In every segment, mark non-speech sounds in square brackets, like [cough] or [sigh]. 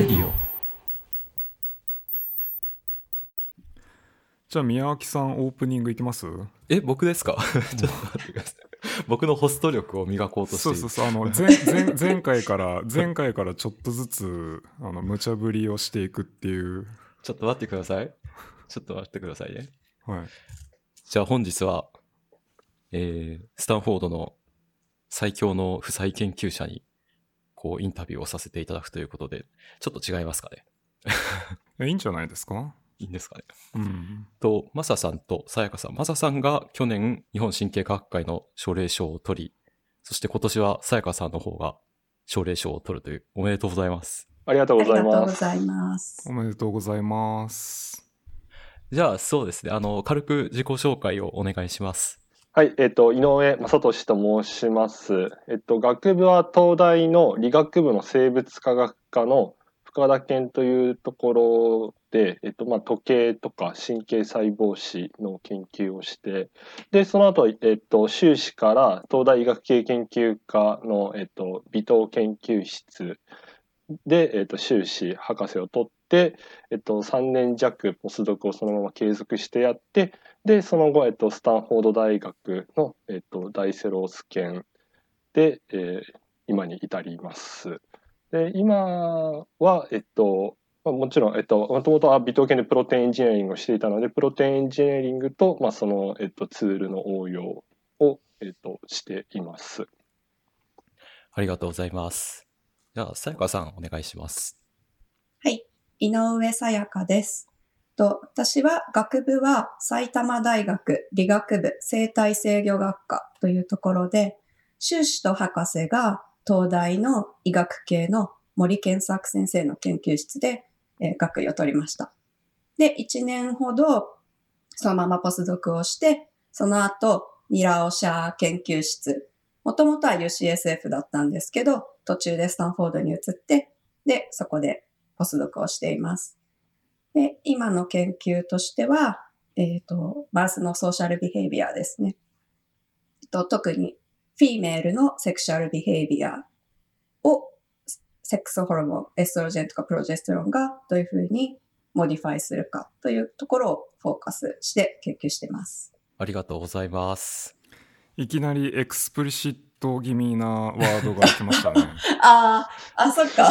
レディオじゃあ宮脇さんオープニングいきます？え僕ですか？[laughs] ちょっと待ってください。僕のホスト力を磨こうとしてそうそうそう。あの [laughs] 前前前回から前回からちょっとずつあの無茶ぶりをしていくっていう。ちょっと待ってください。ちょっと待ってくださいね。はい。じゃあ本日はえー、スタンフォードの最強の負債研究者にこうインタビューをさせていただくということでちょっと違いますかね？えいいんじゃないですか？いいんですかね？うんと、マサさんとさやかさん。マサさんが去年日本神経科学会の奨励賞を取り、そして今年はさやかさんの方が奨励賞を取るという、おめでとうございます。ありがとう。ございますお。めでとうございますじゃあそうですね、あの、軽く自己紹介をお願いします。はい、えっ、と、井上正俊と申します。えっと、学部は東大の理学部の生物科学科の深田研というところで、えっと、まあ、時計とか神経細胞史の研究をして、で、その後、えっと、修士から東大医学系研究科の、えっと、微糖研究室で、えっと、修士博士を取って、えっと、3年弱ポスドクをそのまま継続してやって、で、その後、えっと、スタンフォード大学の、えっと、ダイセロース研で、えー今に至ります。で、今は、えっと、まあ、もちろん、えっと、もともとは微糖系でプロテインエンジニアリングをしていたので、プロテインエンジニアリングと、まあ、その、えっと、ツールの応用を、えっと、しています。ありがとうございます。じゃあ、さやかさんお願いします。はい。井上さやかです。と私は学部は埼玉大学理学部生態制御学科というところで、修士と博士が東大の医学系の森健作先生の研究室で、え学位を取りました。で、1年ほどそのままポスドクをして、その後、ニラオシャー研究室、もともとは UCSF だったんですけど、途中でスタンフォードに移って、で、そこでポスドクをしています。で、今の研究としては、えっ、と、マウスの social behavior ですね。えっと、特に、 female の sexual behavior を、 sex hormone、 estrogen とか progesterone がどういうふうに modify するかというところをフォーカスして研究しています。ありがとうございます。いきなり explicit 気味なワードが来ましたね [laughs] ああ、あ、そっか。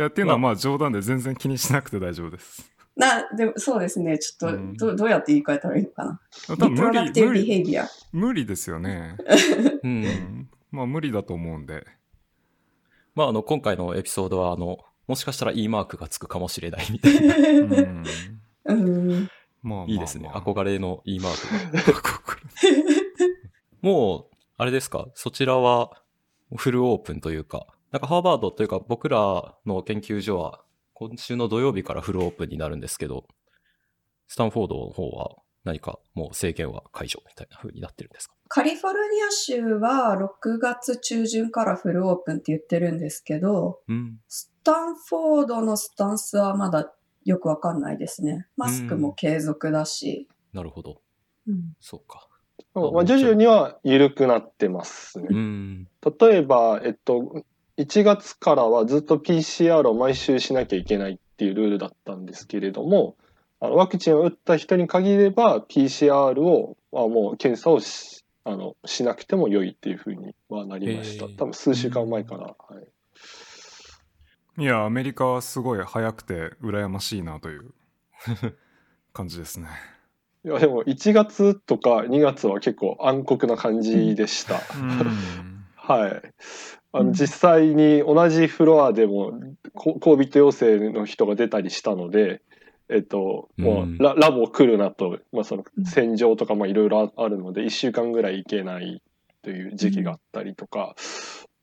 いやっていうのはまあ冗談で全然気にしなくて大丈夫ですな、でもそうですね。ちょっと、うんどどうやって言い換えたらいいのかな。多分無プロダクティブ理無理ビヘイビア。無理ですよね、[laughs] う。うんん、まあ無理だと思うんでまあ、あの、今回のエピソードは、あの、もしかしたら E マークがつくかもしれないみたいな。うんうん。まあまあ、いいですね。まあ憧れの E マークが。[laughs] [laughs] もう、あれですか？そちらはフルオープンというか、なんかハーバードというか僕らの研究所は今週の土曜日からフルオープンになるんですけど、スタンフォードの方は何かもう制限は解除みたいな風になってるんですか？カリフォルニア州は6月中旬からフルオープンって言ってるんですけど、うん。スタンフォードのスタンスはまだよくわかんないですね。マスクも継続だし。なるほど。うんそうか。まあ、徐々には緩くなってますね。うん。例えば、えっと、1月からはずっと PCR を毎週しなきゃいけないっていうルールだったんですけれども、あのワクチンを打った人に限れば PCR を、まあ、もう検査をしあのしなくても良いっていうふうにはなりました。多分数週間前から。はいいやアメリカはすごい早くて羨ましいなという [laughs] 感じですねいやでも1月とか2月は結構暗黒な感じでした。うん [laughs] はい。あうんの実際に同じフロアでもコ COVID 陽性の人が出たりしたので、えっと、もうララボ来るなと、まあ、そのうん戦場とかまあいろいろああるので1週間ぐらい行けないという時期があったりとか、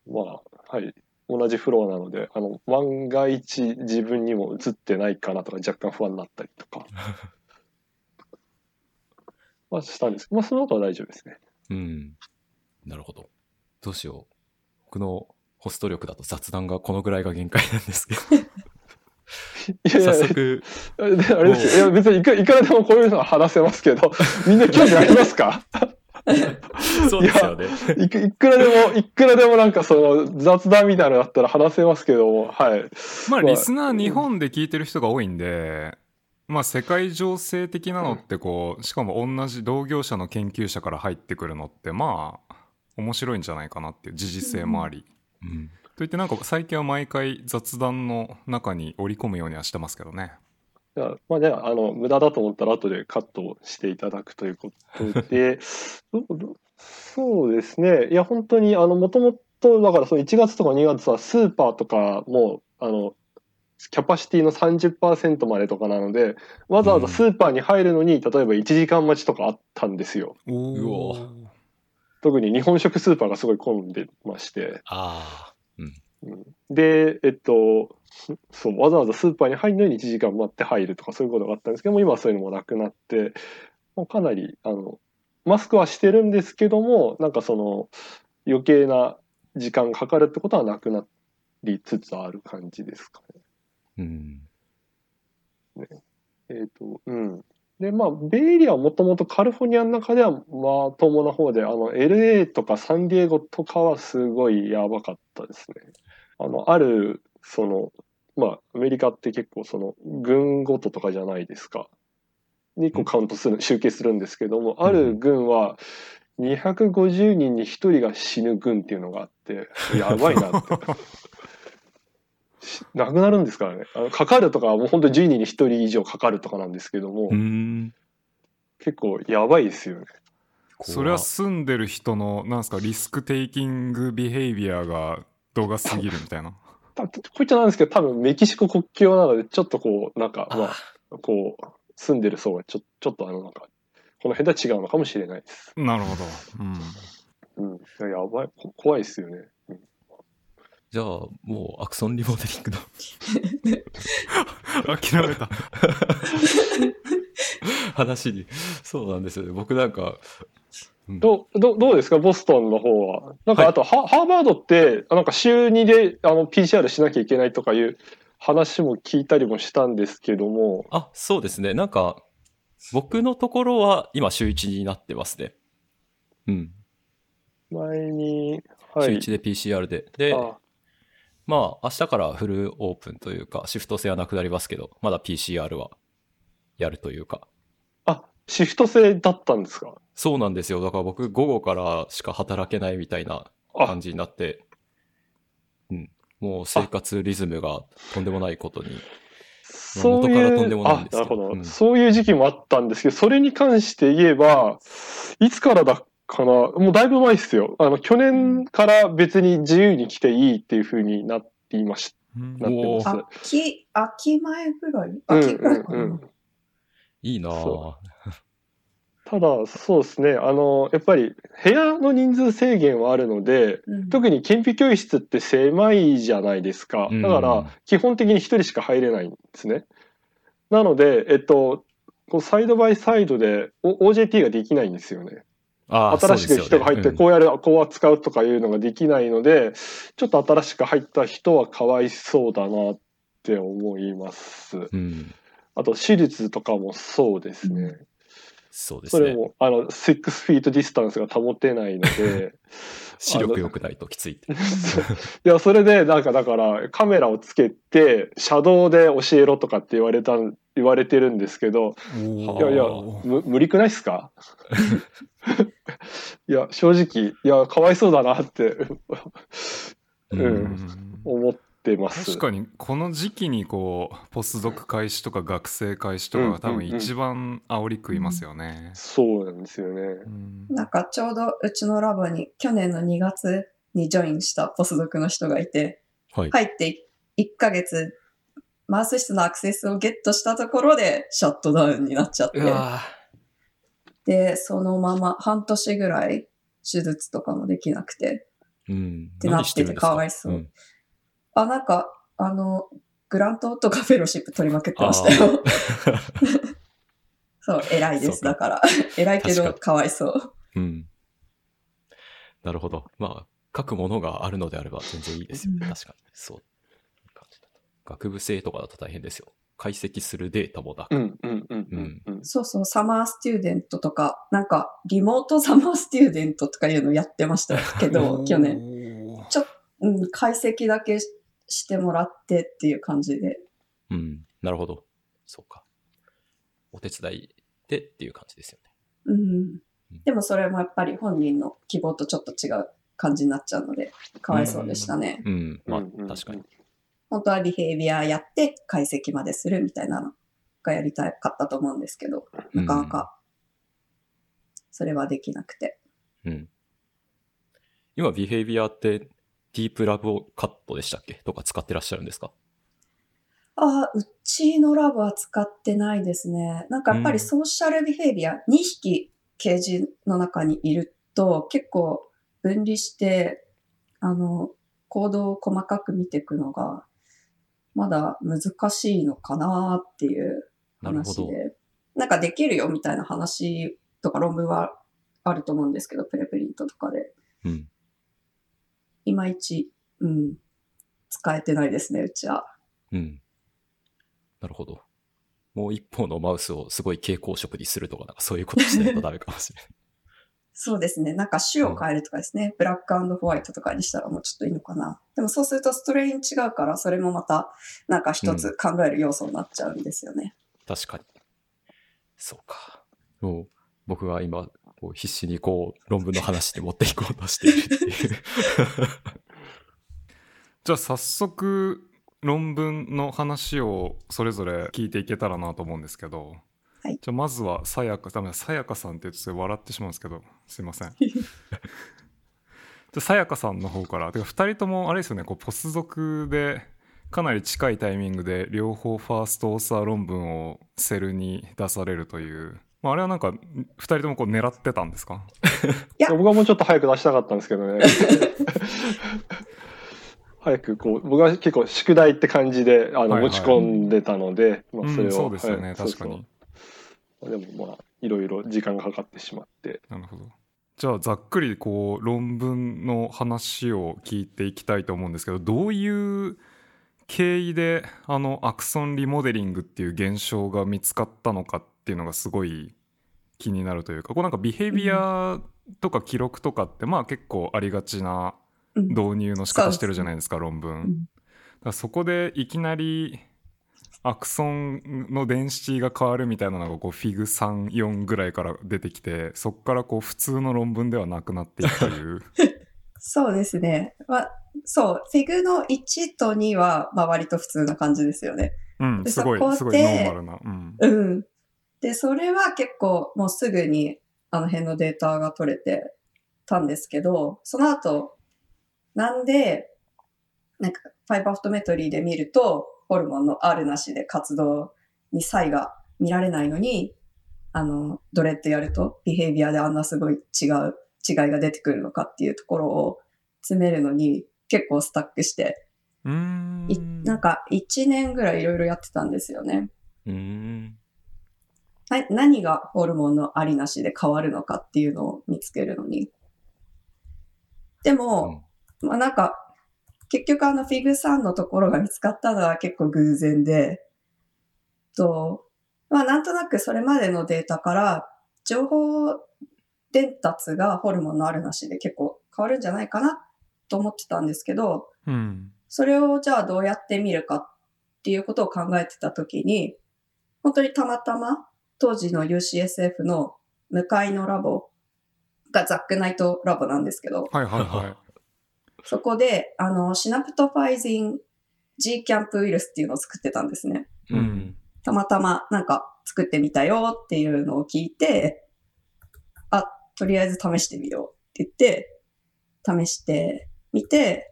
まあはい同じフロアなのであの万が一自分にも移ってないかなとか若干不安になったりとか [laughs] まあしたんですけど、まあ、その後は大丈夫ですね。うん。なるほど。どうしよう。僕のホスト力だと雑談がこのぐらいが限界なんですけど。いやいや。早速、であれですよ。いや別にいくいくらでもこういうのは話せますけど。[laughs] みんな興味ありますか？そうですよね。いくいくらでも、いくらでもなんかその雑談みたいなのだったら話せますけども、はい。まあ、まあ。リスナー日本で聞いてる人が多いんで、まあ、世界情勢的なのってこう、しかも同じ同業者の研究者から入ってくるのって、まあ、面白いんじゃないかなっていう時事性もあり。うん。といってなんか最近は毎回雑談の中に織り込むようにはしてますけどね。じゃあまあね、あの、無駄だと思ったら後でカットしていただくということで、[laughs] どどそうですね。いや、本当に、あの、もともと、だからその1月とか2月はスーパーとかも、あの、キャパシティの30%までとかなので、わざわざスーパーに入るのに、例えば1時間待ちとかあったんですよ。おうお特に日本食スーパーがすごい混んでまして。ああ。で、えっと、そう、わざわざスーパーに入るのに1時間待って入るとかそういうことがあったんですけども、今はそういうのもなくなって、もうかなり、あの、マスクはしてるんですけども、なんかその、余計な時間かかるってことはなくなりつつある感じですかね。うん。えっ、と、うん。で、まあ、ベイエリアはもともとカリフォルニアの中ではまともな方で、あの、LA とかサンディエゴとかはすごいやばかったですね。あの、ある、その、まあ、アメリカって結構その、軍ごととかじゃないですか。にこうカウントする、集計するんですけども、ある軍は、250人に1人が死ぬ軍っていうのがあって、やばいなって。[laughs] しなくなるんですからね。あのかかるとかはもう本当に10人に1人以上かかるとかなんですけども、うん。結構やばいですよね。それは住んでる人の、なんすか、リスクテイキングビヘイビアが動画すぎるみたいな。[laughs] たこういっちゃなんですけど、多分メキシコ国境なので、ちょっとこう、なんか、まああ、こう、住んでる層がちょちょっとあの、なんか、この辺じゃあ、もうアクソンリモデリングの [laughs] 諦めた。[laughs] 話に。そうなんですよね。僕なんか、うんどう、どうどうですか？ボストンの方は。なんか、はいあと、ハハーバードって、なんか週2で、あの、PCR しなきゃいけないとかいう話も聞いたりもしたんですけども、あ、そうですね。なんか、僕のところは今週1になってますね。うん。前に、はい。週1で PCR で。で、あまあ、明日からフルオープンというか、シフト制はなくなりますけど、まだ PCR はやるというか。あ、シフト制だったんですか？そうなんですよ。だから僕、午後からしか働けないみたいなあ感じになって、うん。もう生活リズムがとんでもないことに。そうい元からとんでう、あ、もないんですけどなるほど、うんそういう時期もあったんですけど、それに関して言えば、いつからだかな、もうだいぶ前ですよ。あの、去年から別に自由に来ていいっていう風になっていましうんなってます。秋、秋前ぐらい？うん秋ぐらいかな。うんうんいいなただ、そうですね、あの、やっぱり部屋の人数制限はあるので、うん特に研究教室って狭いじゃないですか。うんだから、基本的に一人しか入れないんですね。なので、えっと、こうサイドバイサイドでお OJT ができないんですよね。新しく人が入って、こうやる、こう扱うとかいうのができないので、ちょっと新しく入った人はかわいそうだなって思います。うんうんあと、手術とかもそうですね。そうですね。それも、あの、6 feet distance が保てないので、[laughs] 視力良くないときついって。[laughs] いや、それで、なんか、だから、カメラをつけて、車道で教えろとかって言われたん、言われてるんですけど、おいーやいや、む無理くないっすか？[laughs] いや、正直、いや、かわいそうだなって、ううんうん思ってます。確かにこの時期にこうポスドク開始とか学生開始とかが多分一番煽り食いますよね。そうなんですよね。うんなんかちょうどうちのラボに去年の2月にジョインしたポスドクの人がいて、はい。入って1ヶ月、マウス室のアクセスをゲットしたところでシャットダウンになっちゃってで、そのまま半年ぐらい手術とかもできなくて、ぁうん。てなっててか？かわいそうんあ、なんか、あの、グラントとかフェローシップ取りまくってましたよ。[laughs] そう、偉いです。だから。[laughs] 偉いけど、かわいそう。うん。なるほど。まあ、書くものがあるのであれば全然いいですよね。うん確かに。そう。学部生とかだと大変ですよ。解析するデータもだ。うんうんうんうんうん。そうそう、サマースチューデントとか、なんか、リモートサマースチューデントとかいうのやってましたけど、去年。年。うん、解析だけししてもらってっていう感じで。うん。なるほど。そうか。お手伝いでっていう感じですよね。うん。でもそれもやっぱり本人の希望とちょっと違う感じになっちゃうので、かわいそうでしたね。うん。まあ、確かに。本当はビヘイビアやって解析までするみたいなのがやりたかったと思うんですけど、なかなかそれはできなくて。うん。今、ビヘイビアって、ディープラブカットでしたっけ？とか使ってらっしゃるんですか？ああ、うちのラボは使ってないですね。なんかやっぱりソーシャルビヘイビア、2匹ケージの中にいると結構分離して、あの、行動を細かく見ていくのが、まだ難しいのかなっていう。話で、なんかできるよみたいな話とか論文はあると思うんですけど、プレプリントとかで。うん。いまいち、うん、使えてないですね、うちは。うん。なるほど。もう一方のマウスをすごい蛍光色にするとか、なんかそういうことしないとダメかもしれない。そうですね。なんか種を変えるとかですね。ブラックホワイトとかにしたらもうちょっといいのかな。でもそうするとストレイン違うから、それもまたなんか一つ考える要素になっちゃうんですよね。確かに。そうか。もう僕は今、必死にこう論文の話で持っていこうとしているっていう。じゃあ早速論文の話をそれぞれ聞いていけたらなと思うんですけど、はい。じゃあまずはさやか、さやかさんって言うと笑ってしまうんですけど、すいません。[laughs] じゃあさやかさんの方から、てか2人ともあれですよね、こうポス属でかなり近いタイミングで両方ファーストオーサー論文をセルに出されるという、まあ、あれはなんか2人ともこう狙ってたんですか？いや。僕はもうちょっと早く出したかったんですけどね。[laughs] 早くこう、僕は結構宿題って感じであの、はいはい。持ち込んでたので、まあ、それを、うんそうですよね、はい確かに。でもまあ、いろいろ時間がかかってしまって。なるほど。じゃあざっくりこう論文の話を聞いていきたいと思うんですけどどういう経緯であのアクソンリモデリングっていう現象が見つかったのかっていうのがすごい気になるというかこうなんかビヘビアとか記録とかってまあ結構ありがちなうん導入の仕方してるじゃないですか論文。うんだからそこでいきなり axon の density が変わるみたいなのがこう Fig 34ぐらいから出てきてそこからこう普通の論文ではなくなっていくという [laughs] そうですね。まあ、そう、 Fig の1と2は、まあ割と普通な感じですよね。うんですごいすごいノーマルな、うん、うん。で、それは結構もうすぐにあの辺のデータが取れてたんですけど、その後、なんで、なんかファイバーフォトメトリーで見ると、ホルモンのあるなしで活動に差異が見られないのに、あの、ドレッドやると、ビヘイビアであんなすごい違う、違いが出てくるのかっていうところを詰めるのに結構スタックして、うーんいなんか1年ぐらいいろいろやってたんですよね。うーん。な何がホルモンのありなしで変わるのかっていうのを見つけるのに。でも、まあなんか、結局あのフィグ3のところが見つかったのは結構偶然で、と、まあなんとなくそれまでのデータから情報伝達がホルモンのあるなしで結構変わるんじゃないかなと思ってたんですけど、うん。それをじゃあどうやって見るかっていうことを考えてたときに、本当にたまたま当時の UCSF の向かいのラボがザックナイトラボなんですけど、はいはいはいそこであのシナプトファイジン G キャンプウイルスっていうのを作ってたんですね。うん。うん。たまたまなんか作ってみたよっていうのを聞いて、あ、とりあえず試してみようって言って、試してみて、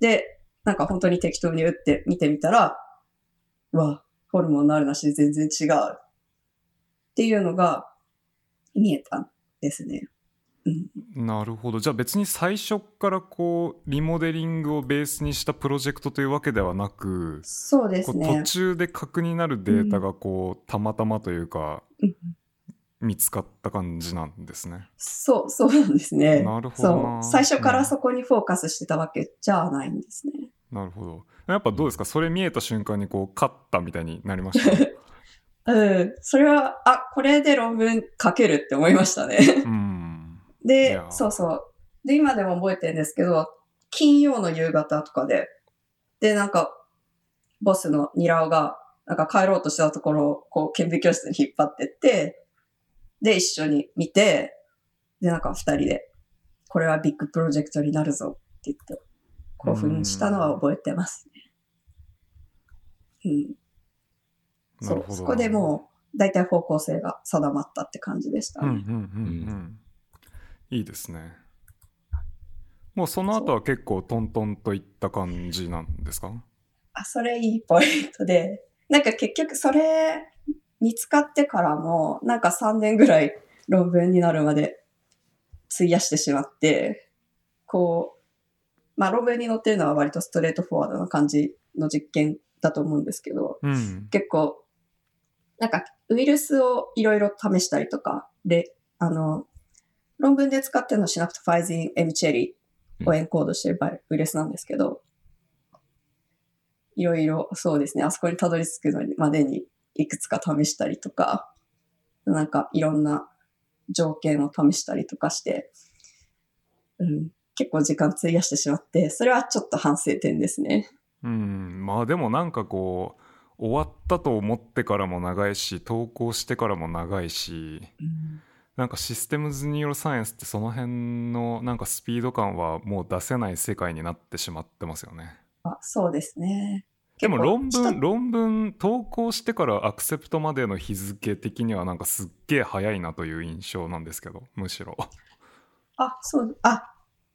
で、なんか本当に適当に打って見てみたら、うわ、ホルモンのあるなしで全然違うっていうのが見えたんですね。うん、なるほどじゃあ別に最初からこうリモデリングをベースにしたプロジェクトというわけではなくそうですね。中で核になるデータがこう、たまたまというかうん見つかった感じなんですね。そう、そうなんですね。なるほど。最初からそこにフォーカスしてたわけじゃないんですね。なるほどやっぱどうですか？それ見えた瞬間にこう勝ったみたいになりました？[laughs] うん。それは、あ、これで論文書けるって思いましたね。うんいでや、そうそう。で、今でも覚えてるんですけど、金曜の夕方とかで、で、なんか、ボスのニラオが、なんか帰ろうとしたところを、こう、顕微教室に引っ張ってって、で、一緒に見て、で、なんか二人で、これはビッグプロジェクトになるぞって言って、興奮したのは覚えてますね。うん。そう、なるほどそこでもう、大体方向性が定まったって感じでしたね。うんうんうんうんいいですね。もうその後は結構トントンといった感じなんですか？あ、それいいポイントで、なんか結局それ見つかってからも、なんか3年ぐらい論文になるまで費やしてしまって、こう、まあ論文に載ってるのは割とストレートフォワードな感じの実験だと思うんですけど、うん。結構、なんかウイルスをいろいろ試したりとか、で、あの、論文で使ってるのはシナプトファイジン・エムチェリーをエンコードしてるバイウイルスなんですけど、いろいろそうですね、あそこにたどり着くまでにいくつか試したりとか、なんかいろんな条件を試したりとかして、うん、結構時間費やしてしまって、それはちょっと反省点ですね。うん。まあでもなんかこう終わったと思ってからも長いし投稿してからも長いしなんかシステムズニューロサイエンスってその辺のなんかスピード感はもう出せない世界になってしまってますよね。あそうですね。でも論文論文投稿してからアクセプトまでの日付的にはなんかすっげえ早いなという印象なんですけどむしろ。あ、そう、あ、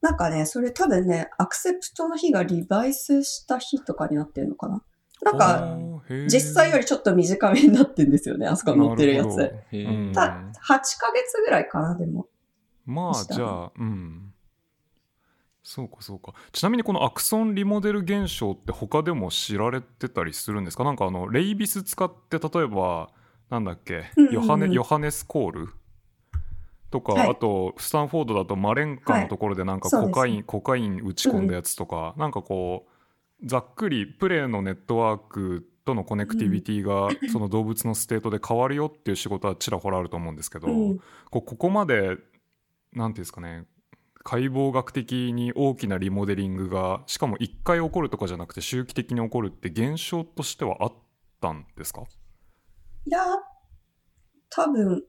なんかね、それ多分ね、アクセプトの日がリバイスした日とかになってるのかななんか、実際よりちょっと短めになってんですよね、[laughs] あそこに載ってるやつ。た、8ヶ月ぐらいかな、でも。まあじゃあうん。そうかそうか。ちなみにこの axon remodel 現象って他でも知られてたりするんですか？なんかあの rabies 使って例えばなんだっけ？うんうんうん。ヨハネ、ヨハネス・コール？とか、はい。あとスタンフォードだとマレンカのところでなんかコカイン、コカイン打ち込んだやつとか、なんかこうざっくりプレイのネットワークとの connectivity がその動物の state で変わるよっていう仕事はちらほらあると思うんですけど、うんこうここまでなんていうんですかね解剖学的に大きなリモデリングがしかも1回起こるとかじゃなくて周期的に起こるって現象としてはあったんですか？いや、多分、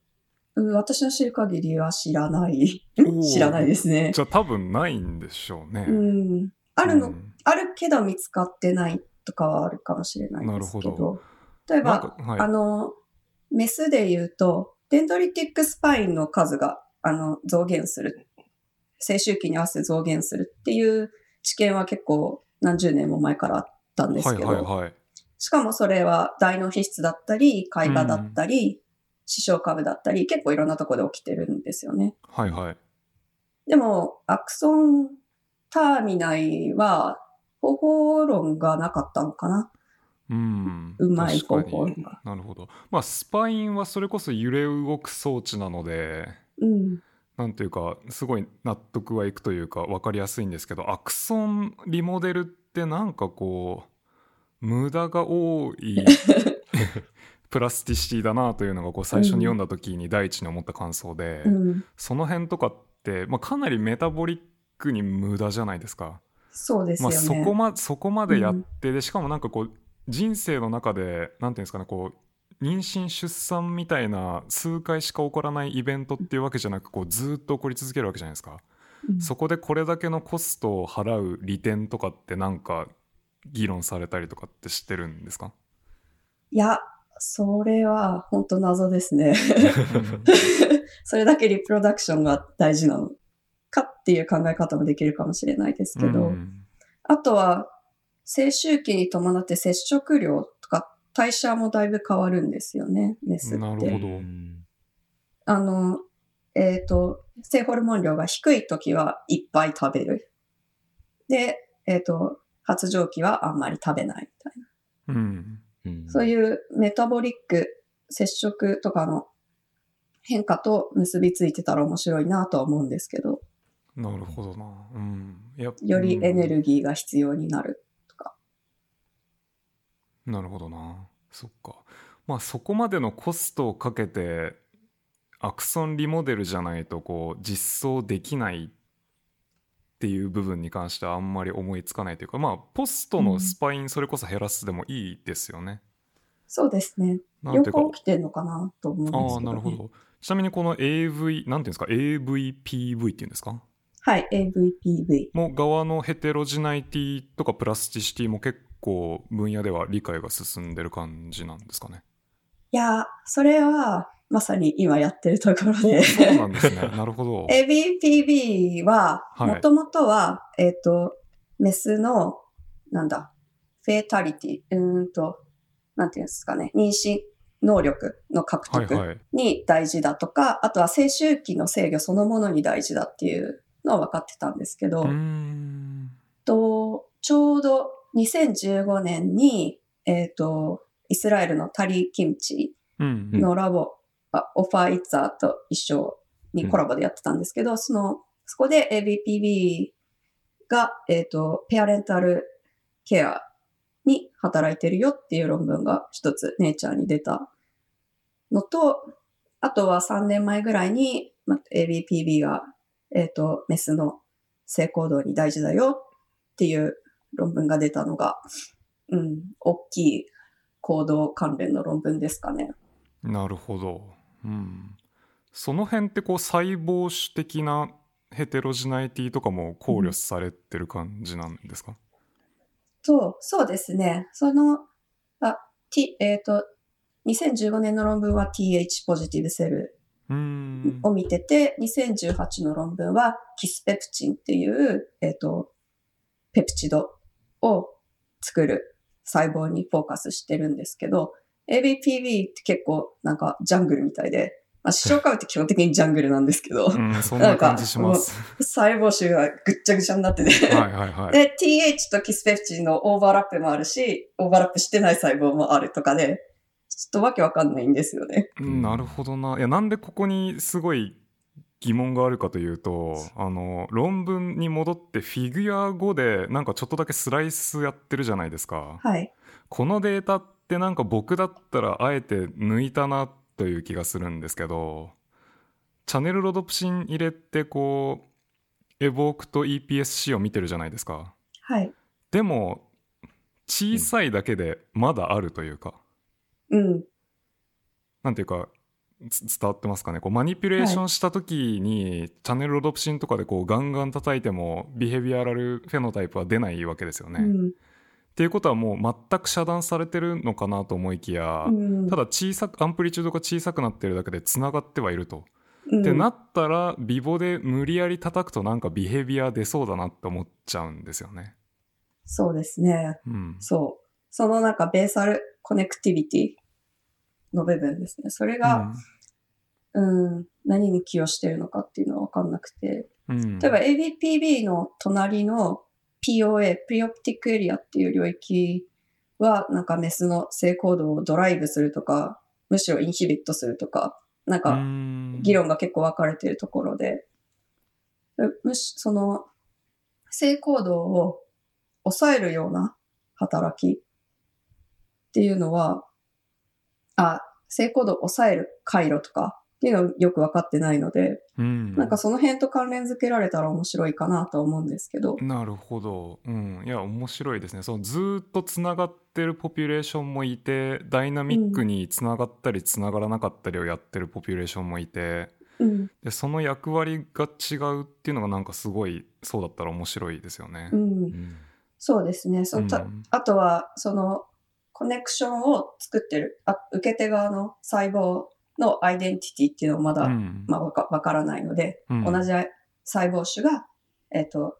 うん私の知る限りは知らない。[laughs] 知らないですね。じゃあ多分ないんでしょうね。うん。あるの、うんあるけど見つかってないとかはあるかもしれないですけなるほど。例えば、はいあの、メスで言うと、デンドリティックスパインの数が、あの、増減する。成周期に合わせて増減するっていう知見は結構何十年も前からあったんですはいけど、はいはい。しかもそれは大脳皮質だったり、海馬だったり、視床下部だったり、結構いろんなところで起きてるんですよね。はいはい。でも、アクソンターミナイは方法論がなかったのかな？うん。うまい方法が。なるほど。まあスパインはそれこそ揺れ動く装置なので、うん。なんていうかすごい納得はいくというか分かりやすいんですけどアクソンリモデルってなんかこう無駄が多い [laughs] プラスティシティだなというのがこう最初に読んだ時に第一に思った感想で、うん。その辺とかって、まあ、かなりメタボリックに無駄じゃないですか。まあ、そうですよね。そこまそこまでやって、でしかもなんかこう人生の中でなんていうんですかねこう妊娠出産みたいな数回しか起こらないイベントっていうわけじゃなくこうずっと起こり続けるわけじゃないですか。うんそこでこれだけのコストを払う利点とかってなんか議論されたりとかって知ってるんですか？いや、それは本当謎ですね。[laughs] [laughs] [laughs] それだけリプロダクションが大事なのかっていう考え方もできるかもしれないですけど、うんあとは、成周期に伴って接触量とか代謝もだいぶ変わるんですよね、メスって。なるほどうんあの、えっ、と、性ホルモン量が低い時はいっぱい食べる。で、えっ、と、発情期はあんまり食べないみたいな。うんうんそういうメタボリック接触とかの変化と結びついてたら面白いなとは思うんですけど、なるほどな。うん、やよりエネルギーが必要になるとか。なるほどなそっかまあそこまでのコストをかけてアクソンリモデルじゃないとこう実装できないっていう部分に関してはあんまり思いつかないというかまあポストのスパインそれこそ減らすでもいいですよね。そうですね。なんていうか両方起きてるのかなと思うんですけど、ね。ああなるほど。ちなみにこの AV なんていうんですか？AVPV っていうんですか？はい、AVPV。もう側のヘテロジナイティとかプラスティシティも結構分野では理解が進んでる感じなんですかね。いや、それはまさに今やってるところで。そうなんですね。なるほど。[laughs] ABPB は、はいもともとは、えっ、と、メスの、なんだ、フェータリティ、うーんと、なんていうんですかね、妊娠能力の獲得はいはい。に大事だとか、あとは青周期の制御そのものに大事だっていうのは分かってたんですけど、うーん。とちょうど2015年に、えっ、と、イスラエルのタリキムチうん。のラボ、あオファーイッツァーと一緒にコラボでやってたんですけど、その、そこで ABPB が、えっ、と、ペアレンタルケアに働いてるよっていう論文が一つネイチャーに出たのと、あとは3年前ぐらいに、ま ABPB が、えっ、と、メスの性行動に大事だよっていう論文が出たのが、うん、大きい行動関連の論文ですかね。なるほど。うん。その辺ってこう細胞種的なヘテロジナイティとかも考慮されてる感じなんですか、そう、そうですね。その、あ、T、えっ、と、2015年の論文は TH ポジティブセルうーん。を見てて、2018の論文はキスペプチンっていう、えっ、と、ペプチドを作る細胞にフォーカスしてるんですけど、ABPB って結構なんかジャングルみたいで、まあ、視床下部って基本的にジャングルなんですけど、うん、そんな感じします。細胞種がぐっちゃぐちゃになってて、はいはいはい。で、TH とキスペプチンのオーバーラップもあるし、オーバーラップしてない細胞もあるとかで、ちょっとわけわかんないんですよね。うんなるほどな。いや、なんでここにすごい疑問があるかというと、あの、論文に戻ってフィギュア5でなんかちょっとだけスライスやってるじゃないですか。はい。このデータってなんか僕だったらあえて抜いたなという気がするんですけど、チャネルロドプシン入れてこう、エボークと EPSC を見てるじゃないですか。はい。でも、小さいだけでまだあるというか、うん。なんていうか、つ伝わってますかね？こうマニピュレーションした時に、チャンネルロドプシンとかでこうガンガン叩いてもビヘビアラルフェノタイプは出ないわけですよね。っうん。ていうことはもう全く遮断されてるのかなと思いきや、うんただ小さくアンプリチュードが小さくなってるだけでつながってはいると。うんってなったらビボで無理やり叩くとなんかビヘビア出そうだなって思っちゃうんですよね。そうですね。うん。そう。そのなんかベーサルコネクティビティの部分ですね。それが、うん、何に寄与してるのかっていうのはわかんなくて。うん、例えば ABPB の隣の POA、プリオプティックエリアっていう領域は、なんかメスの性行動をドライブするとか、むしろインヒビットするとか、なんかうん議論が結構分かれてるところで、むし、その、性行動を抑えるような働きっていうのは、あ、性行動を抑える回路とかっていうのはよく分かってないので、うんなんかその辺と関連付けられたら面白いかなとは思うんですけど、なるほど。うん。いや、面白いですね。そのずーっとつながってるポピュレーションもいて、ダイナミックにつながったりつながらなかったりをやってるポピュレーションもいて、うん、でその役割が違うっていうのがなんかすごいそうだったら面白いですよねう。、うんんそうですね。そうんあとは、その、コネクションを作ってる、あ受け手側の細胞のアイデンティティっていうのはまだ、うん。まあ、わかわからないので、うん。同じ細胞種が、えっ、と、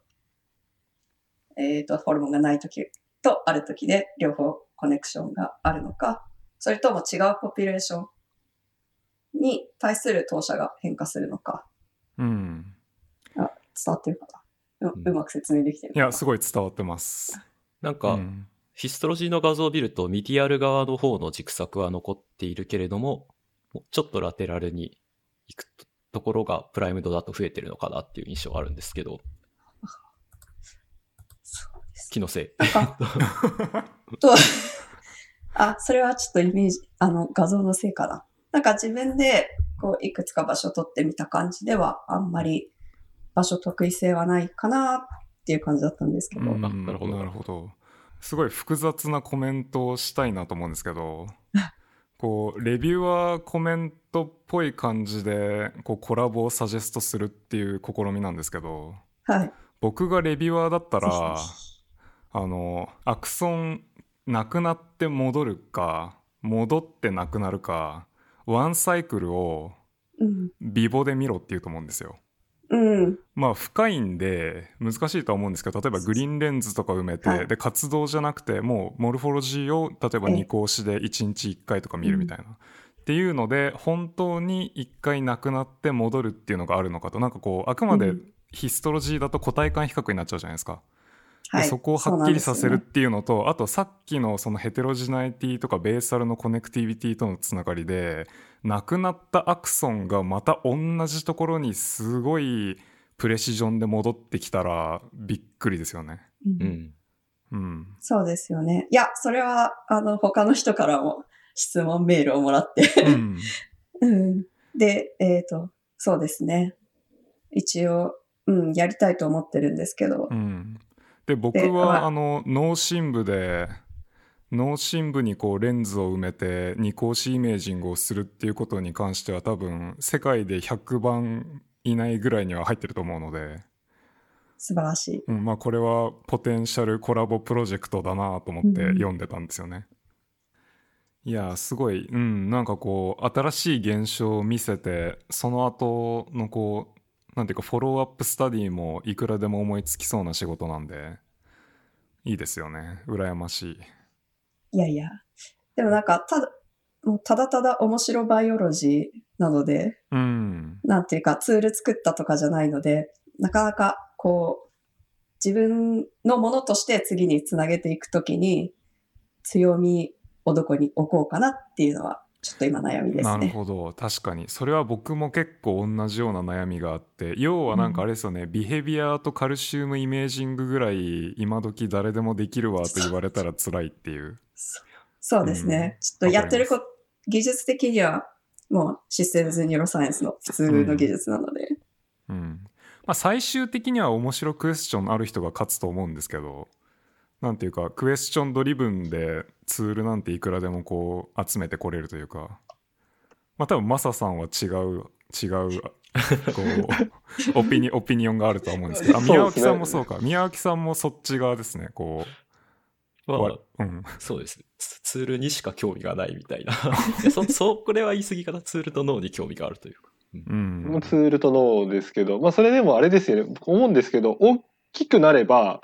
えっ、と、ホルモンがないときとあるときで、両方コネクションがあるのか、それとも違う population に対する投射が変化するのか、うん。伝わってるかな？ううん。うまく説明できてるいや、すごい伝わってます。なんか、うん histology の画像を見ると、 medial 側の方の軸索は残っているけれども、もうちょっとラテラルに行くところがプライムドだと増えてるのかなっていう印象があるんですけど、そうです気のせい。[laughs] と、あ、それはちょっとイメージ、あの、画像のせいかな。なんか自分で、こう、いくつか場所取ってみた感じでは、あんまり場所得意性はないかなっていう感じだったんですけど。うんあなるほどなるほどすごい複雑なコメントをしたいなと思うんですけど [laughs] こうレビュアーコメントっぽい感じでこうコラボをサジェストするっていう試みなんですけどはい。僕がレビュアーだったらぜ [laughs] あのアクソンなくなって戻るか戻ってなくなるかワンサイクルをひうん。ビボで見ろって言うと思うんですよ。うん。まあ深いんで難しいとは思うんですけど例えばグリーンレンズとか埋めて、はいで活動じゃなくてもうモルフォロジーを例えばええ2講師で1日1回とか見るみたいな。っていうので本当に1回なくなって戻るっていうのがあるのかとなんかこうあくまでうんヒストロジーだと個体間比較になっちゃうじゃないですか。ではい。そこをはっきりさせるっていうのとあとさっきのそのヘテロジナリティとかベーサルのコネクティビティとのつながりでなくなったアクソンがまた同じところにすごいプレシジョンで戻ってきたらびっくりですよね。うんうん。うん。そうですよね。いや、それは、あの、他の人からも質問メールをもらって、うん。[laughs] うん。で、えっ、と、そうですね。一応、うん、やりたいと思ってるんですけどう、ん、で僕ではまああの脳深部で脳深部にこうレンズを埋めて二光子イメージングをするっていうことに関しては多分世界で100番以内ぐらいには入ってると思うので、素晴らしい。うんまあ、これはポテンシャルコラボプロジェクトだなと思ってうん読んでたんですよね。いやすごい、うん、なんかこう新しい現象を見せてその後のこうなんていうかフォローアップスタディもいくらでも思いつきそうな仕事なんでいいですよね羨ましい。いやいや。でもなんか、ただ、もうただただ面白バイオロジーなので、うんなんていうかツール作ったとかじゃないので、なかなかこう、自分のものとして次につなげていくときに、強みをどこに置こうかなっていうのは、ちょっと今悩みですなるね。ほど。確かに。それは僕も結構同じような悩みがあって。要はなんかあれですよね、ビヘビアとカルシウムイメージングぐらい今時誰でもできるわと言われたら辛いっていう。そそうですね。うん。ちょっとやってること、技術的にはもうシステムズニューロサイエンスの普通の技術なので。うん。まあ、最終的には面白クエスチョンある人が勝つと思うんですけどなんていうかクエスチョンドリブンでツールなんていくらでもこう集めてこれるというかまあ多分マサさんは違う違うこう [laughs] オピニオピニオンがあるとは思うんですけどあ宮脇さんもそうか宮脇さんもそっち側ですねこう、まあわ、うん、そうです。ツツールにしか興味がないみたいな。[laughs] いやそ、そ、これは言い過ぎかな。ツールと脳に興味があるというか。うんツールと脳ですけど、まあそれでもあれですよね。僕思うんですけど、大きくなれば、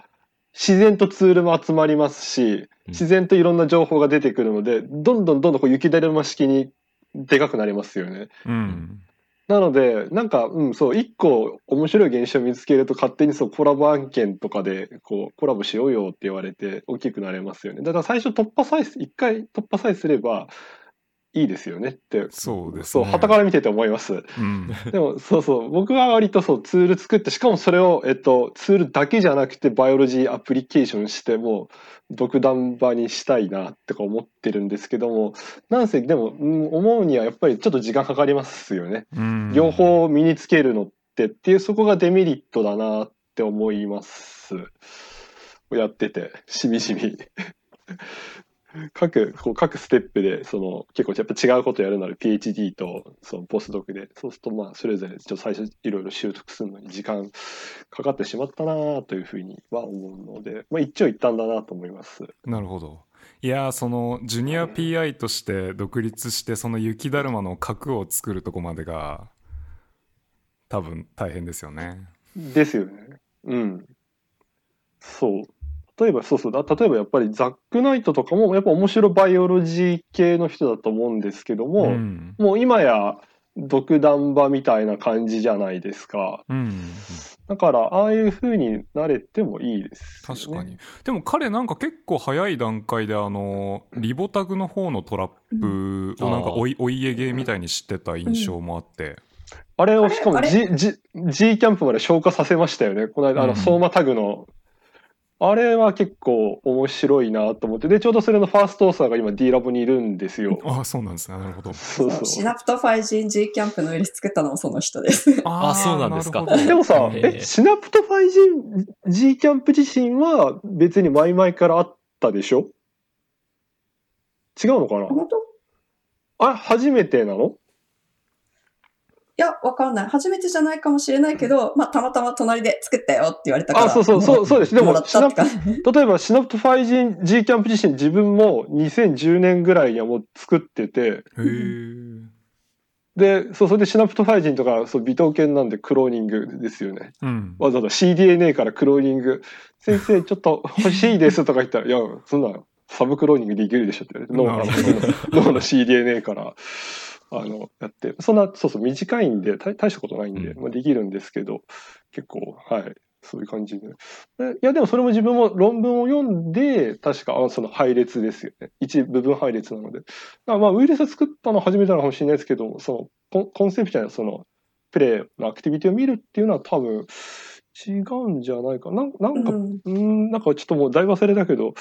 自然とツールも集まりますし、自然といろんな情報が出てくるので、どんどんどんどんこう雪だるま式にでかくなりますよね。うんなので、なんか、うん、そう、一個面白い現象を見つけると勝手にそう、コラボ案件とかで、こう、コラボしようよって言われて大きくなれますよね。だから最初突破さえ、一回突破さえすればいいですよねって、そうですそう、から見てて思います。うん。でも、そうそう、僕は割とそう、ツール作って、しかもそれを、えっと、ツールだけじゃなくて、バイオロジーアプリケーションして、もう、独断場にしたいな、とか思ってるんですけども、なんせ、でも、うん思うには、やっぱりちょっと時間かかりますよね。うん。両方身につけるのってっていうそこがデメリットだなって思います。やっててしみじみ各こう各ステップでその結構やっぱ違うことやるなら PhD とそのポスドクでそうするとまあそれぞれちょっと最初いろいろ習得するのに時間かかってしまったなというふうには思うので、まあ、一長一短だなと思います。なるほど。いやーそのジュニア PI として独立してその雪だるまの核を作るとこまでが多分大変ですよね。ですよね。うん。そう。例えば、そうそうだ。例えばやっぱりザックナイトとかもやっぱ面白バイオロジー系の人だと思うんですけども、うん。もう今や独断場みたいな感じじゃないですか。うん。だから、ああいう風になれてもいいです、ね。確かに。でも彼なんか結構早い段階であのリボタグの方のトラップをなんかおいお家芸みたいに知ってた印象もあって。あれをしかも G, G, G キャンプまで消化させましたよね。この間、あの、うん相馬タグのあれは結構面白いなと思って、で、ちょうどそれのファーストオーサーが今 D ラボにいるんですよ。ああ、そうなんですね。なるほど。そうそう。シナプトファイジン G キャンプのウイルス作ったのもその人です。[laughs] ああそうなんですかでもさ、え、シナプトファイジン G キャンプ自身は別に前々からあったでしょ？違うのかな？本当？いあ、初めてなの？や、わかんない。初めてじゃないかもしれないけど、まあ、たまたま隣で作ったよって言われたから。あ、そうそう、そう、そうです。でももらっ、たって感じ。例えばシナプトファイジン G キャンプ自身自分も2010年ぐらいにはもう作ってて、へえ。で、そう、それでシナプトファイジンとか、そう、微糖犬なんでクローニングですよね。うん。わざわざ CDNA からクローニング、先生ちょっと欲しいですとか言ったら、いや、そんなサブクローニングできるでしょって言われて、脳の CDNA から、あの、やって、そんな、そうそう、短いんで、大大したことないんで、うんまあ、できるんですけど、結構、はい、そういう感じで。でいや、でもそれも自分も論文を読んで、確か、あその配列ですよね。一部分配列なので。まあ、ウイルス作ったの初めてなのかもしれないですけど、その、コンコンセプチュアルなその、プレイのアクティビティを見るっていうのは多分、違うんじゃないかな。なんなんか、うんうん、なんかちょっともうだいぶ忘れたけど、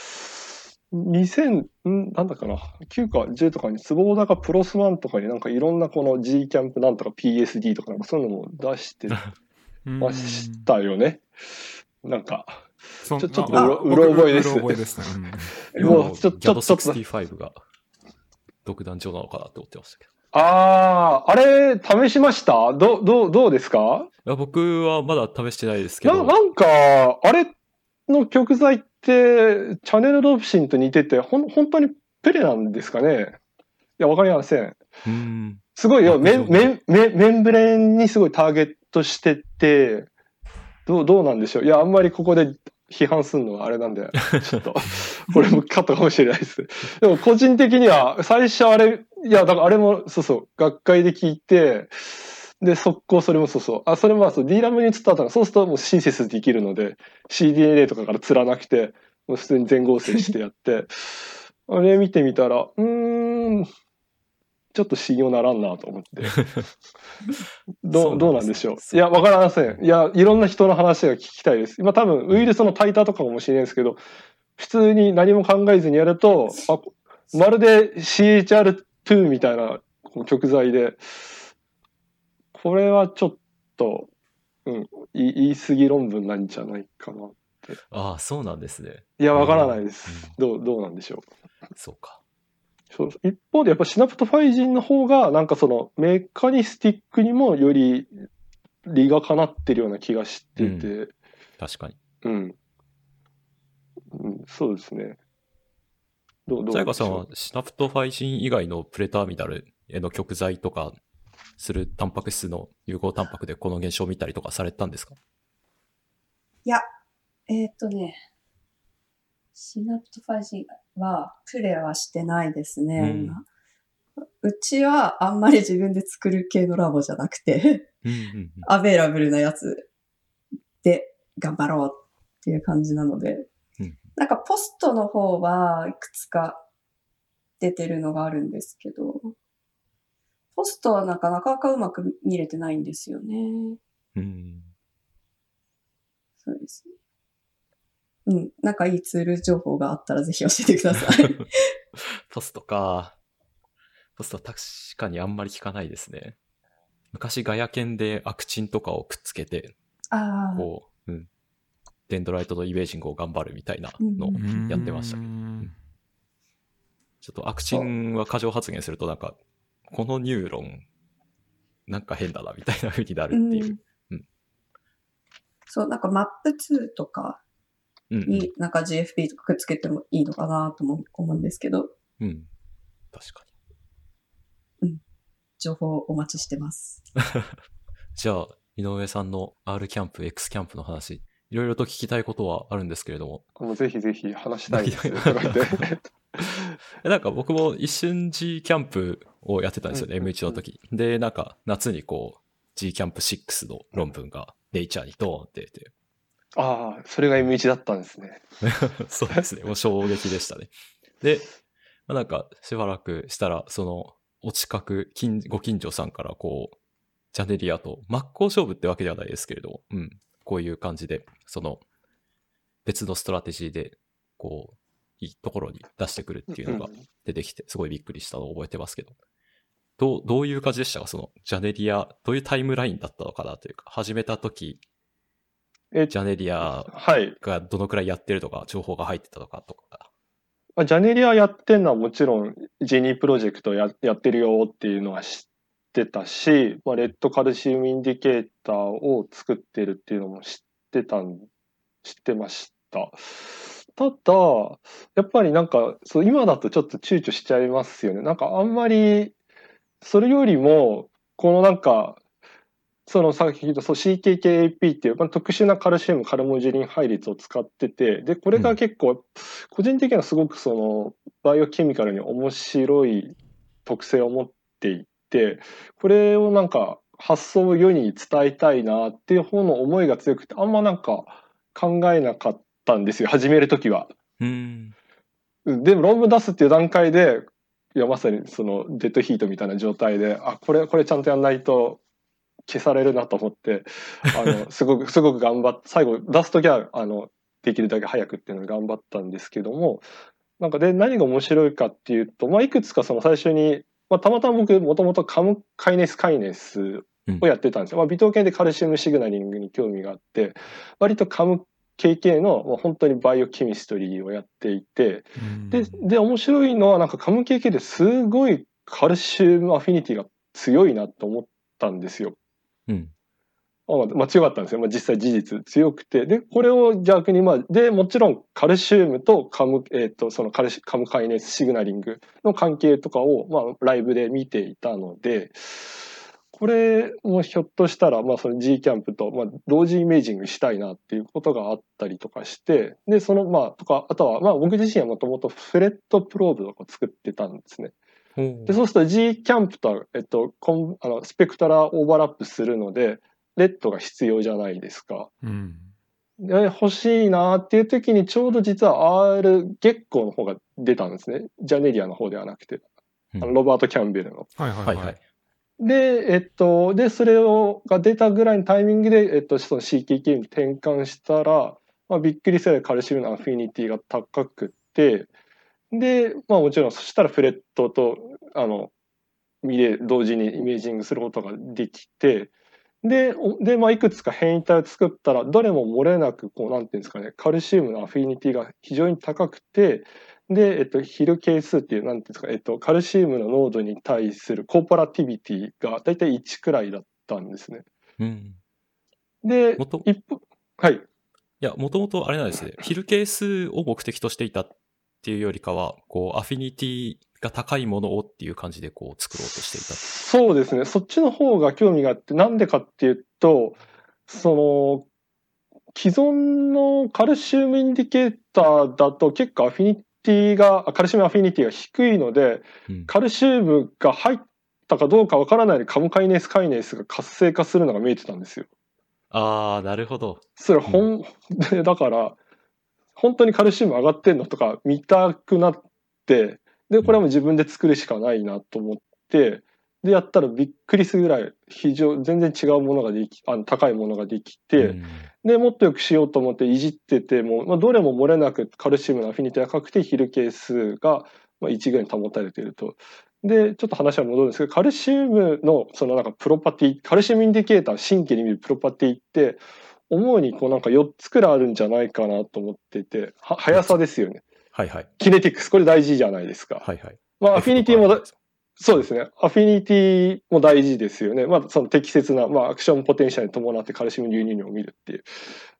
2000、んなんだかな、9か10とかに、ツボだかプロスワンとかになんかいろんなこの G キャンプなんとか PSD とかなんかそういうのも出してましたよね。なんか、ちょちょっとあうろ覚えです。うろ覚えですね。うん。もうちょちょっと65が独壇場なのかなって思ってましたけど。ああ、あれ、試しました？ど、どう、どうですか？いや僕はまだ試してないですけな、ど、なんか、あれの曲材って、チャネルドプシンと似てて、ほん、本当にペレなんですかね？いや、わかりません。うん。すごいよ、メン、メンメンブレンにすごいターゲットしてて、どう、どうなんでしょう？いや、あんまりここで批判するのはあれなんで、[laughs] ちょっと、これもカットかもしれないです。でも個人的には、最初あれ、いや、だからあれも、そうそう、学会で聞いて、で、速攻それもそうそう。あ、それもそう D ラムに移った後そうするともうシンセスできるので、CDNA とかから釣らなくて、もう普通に全合成してやって、[laughs] あれ見てみたら、うーん、ちょっと信用ならんなと思って。[laughs] どう、どうなんでしょう。いや、わからません。いや、いろんな人の話が聞きたいです。今多分ウイルスのタイターとかかもしれないですけど、普通に何も考えずにやると、あまるで CHR2 みたいなこう曲材で、これはちょっと、うん、言い過ぎ論文なんじゃないかな。ああ、そうなんですね。いや、わからないです。どう、どうなんでしょう。そうか。そう一方でやっぱシナプトファイジンの方がなんかそのメカニスティックにもより理がかなってるような気がしてて、確かに。うん。うん、そうですね。どう、どうさやかさんはシナプトファイジン以外のプレターミナルへの極材とかするタンパク質の融合タンパクでこの現象を見たりとかされたんですか？えーっとね、シナプトファイジンはプレイはしてないですね、うん。今うちはあんまり自分で作る系のラボじゃなくて、うんうんうん。アベイラブルなやつで頑張ろうっていう感じなので、うん。なんかポストの方はいくつか出てるのがあるんですけど、ポストはなんかなかなかうまく見れてないんですよね。うん。そうですね。うん。なんかいいツール情報があったらぜひ教えてください。[laughs] post か。 post は確かにあんまり聞かないですね。昔ガヤ研でアクチンとかをくっつけて、ああ。こう、うん。 dendrite の imaging を頑張るみたいなのをうんやってましたけど。うんちょっとアクチンは過剰発現するとなんか、このニューロン、なんか変だなみたいな風になるっていう。そう、なんかマップ2とかうん、うん。になんか GFP とかくっつけてもいいのかなとも思うんですけど、うん。確か情報お待ちしてます。に。[laughs] じゃあ、井上さんの R キャンプ、X キャンプの話、いろいろと聞きたいことはあるんですけれども、う。もうぜひぜひ話したいです。[laughs] [laughs] なんか僕も一瞬 G キャンプをやってたんですよね、うん M1 の時。で、なんか夏にこう、G キャンプ6の論文がネイチャーにドーンって出て、ああ、それが M1 だったんですね。[laughs] そうですね。もう衝撃でしたね。で、まあ、なんかしばらくしたら、その、お近く、近ご近所さんからこう、ジャネリアと真っ向勝負ってわけではないですけれども、うん。こういう感じで、その、別の strategy で、こう、ところに出してくるっていうのが出てきて、すごいびっくりしたのを覚えてますけど。どう、どういう感じでしたか？その、ジャネリア、どういうタイムラインだったのかなというか、始めた時、えジャネリアはい。がどのくらいやってるとか、情報が入ってたとかとか。まあ、ジャネリアやってんのはもちろん、 GENIE Project ややってるよっていうのは知ってたし、まあ、 red calcium indicator を作ってるっていうのも知ってたん、知ってました。ただ、やっぱりなんか、そう今だとちょっと躊躇しちゃいますよね。なんかあんまり、それよりも、このなんか、そのさっき言ったそう CKKAP っていう、まあ、特殊なカルシウムカルモジェリン配列を使ってて、で、これが結構、個人的にはすごくその、バイオケミカルに面白い特性を持っていて、これをなんか発想を世に伝えたいなっていう方の思いが強くて、あんまなんか考えなかったんですよ、始めるときは。うん。うんでも論文出すっていう段階で、いや、まさにそのデッドヒートみたいな状態で、あ、これ、これちゃんとやんないと消されるなと思って、あの、[laughs] すごく、すごく頑張って、最後出すときは、あの、できるだけ早くっていうので頑張ったんですけども、なんかで、何が面白いかっていうと、まあ、いくつかその最初に、まあ、たまたま僕、もともとカムカイネスカイネスをやってたんですよ。まあ、微糖系でカルシウムシグナリングに興味があって、割とカム KK の、まあ、本当にバイオケミストリーをやっていて、で、で、面白いのは、なんかカム系系ですごいカルシウムアフィニティが強いなと思ったんですよ。うん。あまあ、強かったんですよ。まあ、実際事実強くて。で、これを逆に、まあ、で、もちろんカルシウムとカム、えっ、と、そのカルシカムカイネスシグナリングの関係とかを、まあ、ライブで見ていたので、これもひょっとしたら、まあ、その G キャンプと、まあ、同時イメージングしたいなっていうことがあったりとかして、で、その、まあ、とか、あとは、まあ、僕自身はもともとフレットプローブとか作ってたんですね。で、そうすると G キャンプとは、えっと、コンあのスペクトラオーバーラップするので、レッドが必要じゃないですか。うん。で欲しいなっていう時にちょうど実は R 月光の方が出たんですね。ジャネリアの方ではなくて。あのうんロバート・キャンベルの。はいはいはい。はいはい。で、えっと、で、それを、が出たぐらいのタイミングで、えっと、その CKK に転換したら、まあ、びっくりするカルシウムのアフィニティが高くて、で、まあもちろん、そしたらフレットと、あの、見れ、同時にイメージングすることができて、で、で、まあ、いくつか変異体を作ったら、どれも漏れなく、こう、なんていうんですかね、カルシウムのアフィニティが非常に高くて、で、えっと、ヒル係数っていう、なんていうんですか、えっと、カルシウムの濃度に対するコーポラティビティがだいたい1くらいだったんですね。うん。でもっと、一方、はい。いや、もともとあれなんですね。ヒル係数を目的としていたっていうよりかは、こう、アフィニティが高いものをっていう感じでこう作ろうとしていた。そうですね。そっちの方が興味があって、なんでかっていうと、その、既存のカルシウムインディケーターだと結構アフィニティが、あカルシウムアフィニティが低いので、うん。カルシウムが入ったかどうかわからないでカムカイネースカイネースが活性化するのが見えてたんですよ。あー、なるほど。それ本、でだから、本当にカルシウム上がってんのとか見たくなって、で、これはもう自分で作るしかないなと思って、で、やったらびっくりするぐらい、非常、全然違うものができ、あの、高いものができて、うんで、もっとよくしようと思っていじってても、まあ、どれも漏れなくカルシウムの affinity が高くて、ヒル係数がまあ1ぐらいに保たれていると。で、ちょっと話は戻るんですけど、カルシウムのそのなんか property、 calcium indicator、神経に見る property って、主にこうなんか4つくらいあるんじゃないかなと思っていて、は速さですよね。はいはい。 kinetics、これ大事じゃないですか。はいはい。まあ、 affinity もそうですね。 affinity も大事ですよね。まあ、その適切な、まあ、 action potential に伴ってカルシウム流入量を見るっていう。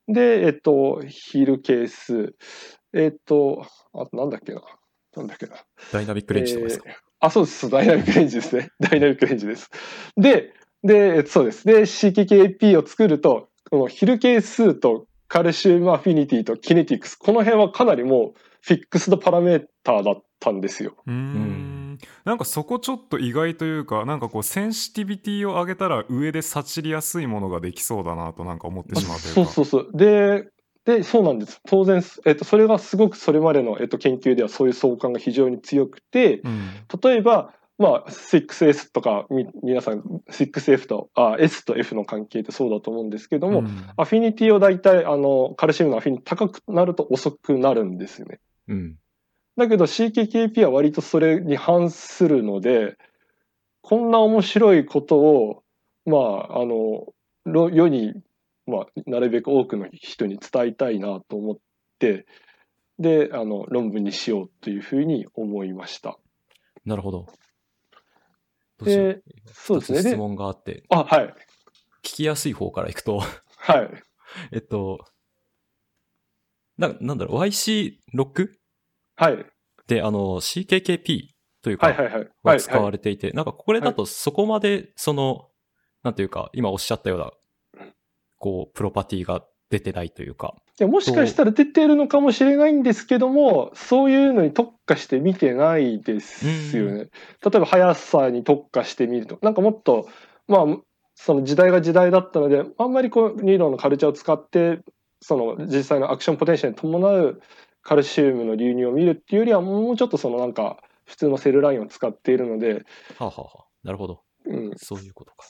で、えっと、ヒールケース。えっと、あとなんだっけな。なんだっけな。ダイナミックレンジとかですか、えーあ、そうです。ダイナミックレンジですね。[laughs] ダイナミックレンジです。で、で、えっとそうです。で、CKKP を作ると、このヒル係数とカルシウムアフィニティとキネティクス、この辺はかなりもうフィックスドパラメーターだったんですよ。うーなんかそこちょっと意外というかなんかこうセンシティビティを上げたら上で察りやすいものができそうだなとなんか思ってしまうというか [laughs] そうそうそう。で、で、そうなんです。当然、えっと、それがすごくそれまでの、えっと、研究ではそういう相関が非常に強くて、うん例えば、まあ、6S とか、皆さん、6F と、あ、S と F の関係ってそうだと思うんですけども、うんアフィニティを大体、あの、カルシウムのアフィニティ高くなると遅くなるんですよね。うん。だけど CKKP は割とそれに反するので、こんな面白いことを、まあ、あの、ろ世に、まあ、なるべく多くの人に伝えたいなと思って、で、あの、論文にしようというふうに思いました。なるほど。どうしようで、そうですね。質、問があって、あ、はい。聞きやすい方からいくと、はい。[laughs] えっと、ななんだろう、YC6 はい。で、あの、CKKP というか、はいはいはい。ははい使わはい。れていて、なんかこれだとそこまで、その、なんていうか、今おっしゃったような、こう、プロパティが出てないというか、いやもしかしたら出てるのかもしれないんですけども、そういうのに特化して見てないですよね。例えば速さに特化してみると、なんかもっと、まあ、その時代が時代だったので、あんまりこう、ニーロンのカルチャーを使って、その実際のアクションポテンシャルに伴うカルシウムの流入を見るっていうよりは、もうちょっとそのなんか、普通のセルラインを使っているので、はあ、はあはあ、なるほど。うん、そういうことか。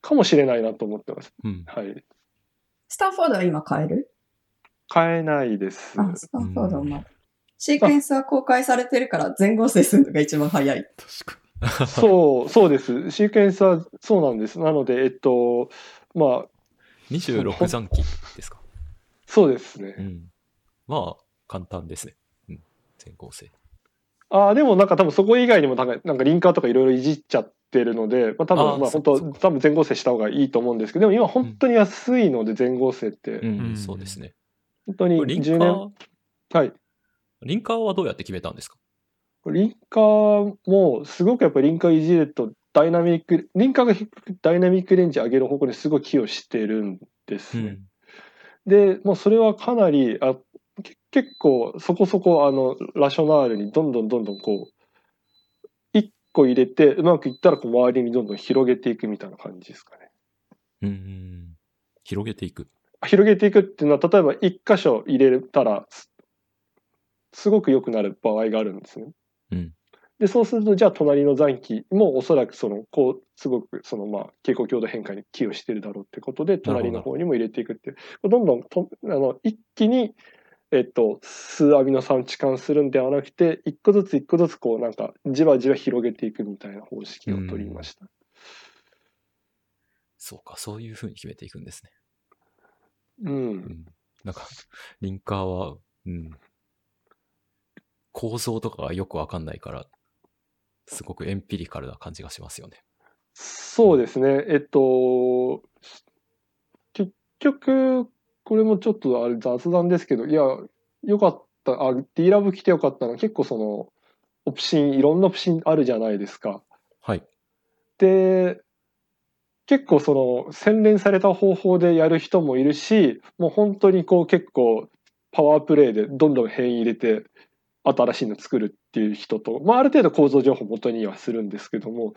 かもしれないなと思ってます。うん。はい。スタンフォードは今買える？買えないです。あ、スタンフォードはまだ。シークエンスは公開されてるから全合成するのが一番早い。確かそう、そうです。シークエンスはそうなんです。なので、えっと、まあ、に。26残機ですか？そうですねう。ん。まあ、簡単ですね。うん。全構成。ああ、でもなんか多分そこ以外にもなんかなんかリンカーとかいろいろいじっちゃってるので、まあ多分まあ本当多分全合成した方がいいと思うんですけど、でも今本当に安いので全合成って、うん、うんそうですね。本当にこれリンカ10年、ー、はい。リンカーはどうやって決めたんですか？リンカーもすごくやっぱりリンカーいじるとダイナミック、リンカーが低くダイナミックレンジ上げる方向にすごい寄与してるんですね。で、もうそれはかなり、あけ結構そこそこあのラショナールにどんどんどんどんこう、一個入れてうまくいったらこう周りにどんどん広げていくみたいな感じですかね。うん。うん。広げていく。広げていくっていうのは、例えば一箇所入れたらす、すごく良くなる場合があるんですね。うん。で、そうすると、じゃあ隣の残機もおそらくその、こう、すごくその、まあ、蛍光強度変化に寄与してるだろうってことで、隣の方にも入れていくっていう。どんどんと、あの、一気に、えっと、数アミノ酸を置換するんではなくて、一個ずつ一個ずつこう、なんか、じわじわ広げていくみたいな方式を取りました。そうか、そういう風に決めていくんですね。うん。うん。なんか、リンカーは、うん。構造とかがよくわかんないから、すごくエンピリカルな感じがしますよね。そうですね。えっと、結局、これもちょっとあれ雑談ですけど、いや、よかった、あ、D ラブ来てよかったのは結構その、オプシン、いろんなオプシンあるじゃないですか。はい。で、結構その、洗練された方法でやる人もいるし、もう本当にこう結構、パワープレイでどんどん変異入れて、新しいの作るっていう人と、まあある程度構造情報元にはするんですけども、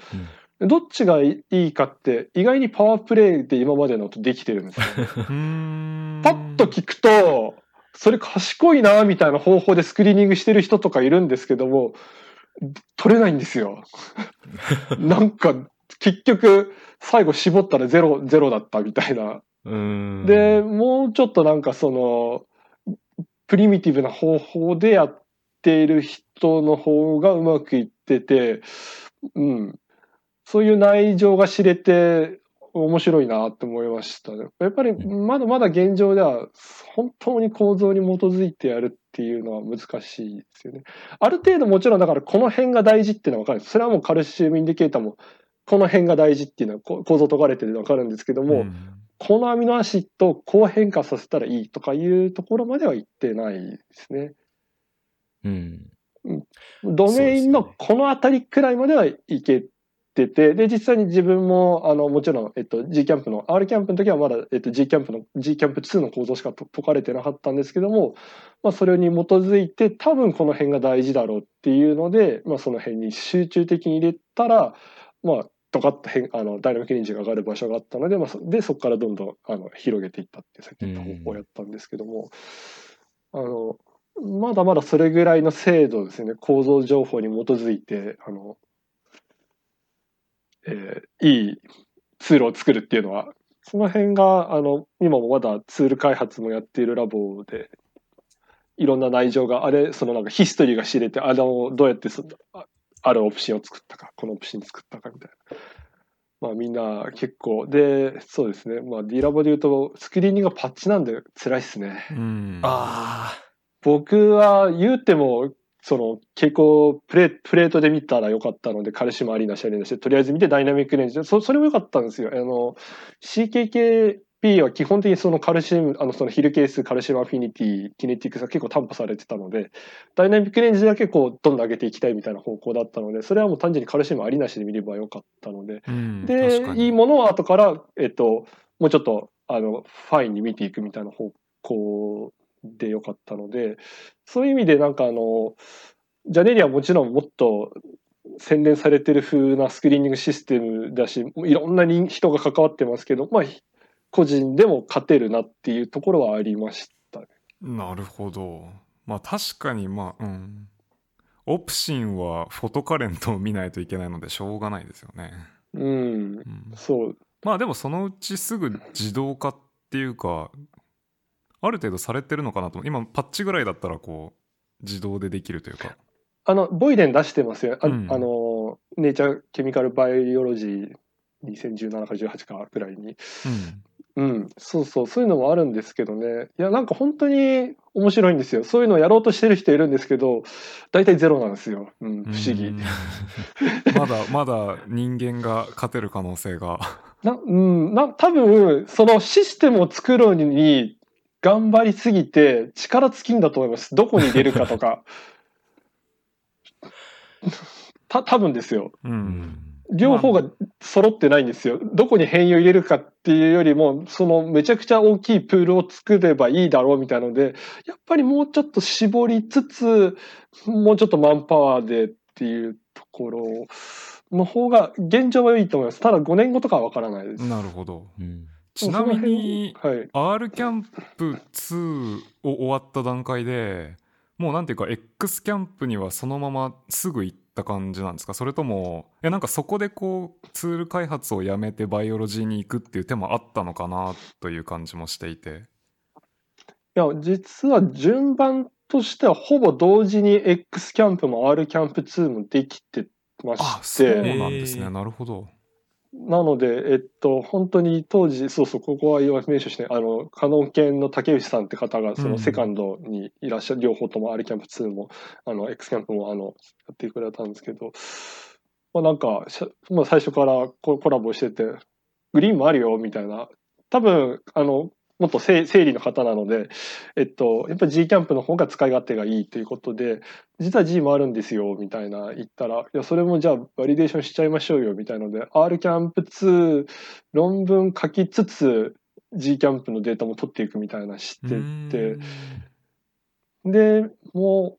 どっちがいいかって、意外にパワープレイで今までのとできてるんですよ。パッと聞くと、それ賢いな、みたいな方法でスクリーニングしてる人とかいるんですけども、取れないんですよ。[laughs] なんか、結局、最後絞ったらゼロ、ゼロだったみたいな。で、もうちょっとなんかその、プリミティブな方法でやっている人の方がうまくいってて、うん。そういう内情が知れて面白いなって思いましたね。やっぱりまだまだ現状では本当に構造に基づいてやるっていうのは難しいですよね。ある程度もちろんだからこの辺が大事っていうのは分かるんです。それはもうカルシウムインディケーターもこの辺が大事っていうのはこ構造解かれてるのは分かるんですけども、んこのアミノアシッドをこう変化させたらいいとかいうところまでは言ってないですね。うん。ドメインのこの辺りくらいまではいけてて、で、実際に自分も、あの、もちろん、えっと、G キャンプの、R キャンプの時はまだ、えっと、G キャンプの、G キャンプ2の構造しか解かれてなかったんですけども、まあ、それに基づいて、多分この辺が大事だろうっていうので、まあ、その辺に集中的に入れたら、まあ、ドカッと変あのダイナミックレンジが上がる場所があったので、まあ、そでそこからどんどんあの広げていったってさっき言った方法をやったんですけども、あのまだまだそれぐらいの精度ですね構造情報に基づいてあのえーいいツールを作るっていうのは、その辺が、あの、今もまだツール開発もやっているラボで、いろんな内情が、あれ、そのなんかヒストリーが知れて、あの、どうやってそああるオプションを作ったか、このオプション作ったかみたいな。まあみんな結構、で、そうですね。まあ D ラボで言うと、スクリーニングがパッチなんで辛いっすね。うん。あ僕は言うても、その傾向プレプレートで見たらよかったので、カルシウムありなしありなしで、とりあえず見てダイナミックレンジ。で、そそれもよかったんですよ。あの、CKKP は基本的にそのカルシウム、あの、そのヒルケース、カルシウムアフィニティ、キネティクスが結構担保されてたので、ダイナミックレンジだけこう、どんどん上げていきたいみたいな方向だったので、それはもう単純にカルシウムありなしで見ればよかったので、うんでいいものは後から、えっと、もうちょっと、あの、ファインに見ていくみたいな方向でよかったので、そういう意味でなんかあの、ジャネリアはもちろんもっと洗練されてる風なスクリーニングシステムだし、いろんな人人が関わってますけど、まあ、個人でも勝てるなっていうところはありましたね。なるほど。まあ確かにまあ、うん。オプシンはフォトカレントを見ないといけないのでしょうがないですよね。うん、うん、そう。まあでもそのうちすぐ自動化っていうか、ある程度されてるのかなと。今パッチぐらいだったらこう、自動でできるというか。あの、ボイデン出してますよ。あ,、うんあの、ネイチャーケミカルバイオロジー2017か18かぐらいに。うん、そうそう、そういうのもあるんですけどね。いや、なんか本当に面白いんですよ。そういうのをやろうとしてる人いるんですけど、大体ゼロなんですよ。うん、うん。不思議うん。[laughs] まだまだ人間が勝てる可能性が。な、うん、な、多分、そのシステムを作るのに頑張りすぎて力尽きんだと思います。どこに入れるかとか。[laughs] た、多分ですよ。う。うんん。両方が揃ってないんですよ。どこに変異を入れるかっていうよりも、そのめちゃくちゃ大きいプールを作ればいいだろうみたいなので、やっぱりもうちょっと絞りつつ、もうちょっとマンパワーでっていうところの方が現状はいいと思います。ただ5年後とかはわからないです。なるほど。うん。ちなみに、はい。R キャンプ2を終わった段階でもうなんていうか X キャンプにはそのまますぐ行った感じなんですか？それともいやなんかそこでこうツール開発をやめてバイオロジーに行くっていう手もあったのかなという感じもしていて。いや、実は順番としてはほぼ同時に X キャンプも R キャンプ2もできてまあそうして、なんですね、なるほどなので、えっと、本当に当時、そうそう、ここは名所して、あの、カノン犬の竹内さんって方が、そうんのセカンドにいらっしゃる、両方とも R キャンプ2も、あの、X キャンプも、あの、やってくれたんですけど、まあなんか、まあ最初からココラボしてて、グリーンもあるよ、みたいな。多分、あの、もっと整整理の方なので、えっと、やっぱり G キャンプの方が使い勝手がいいということで、実は G もあるんですよ、みたいな言ったら、いや、それもじゃあバリデーションしちゃいましょうよ、みたいので、R キャンプ2論文書きつつ、G キャンプのデータも取っていくみたいなしてて、で、も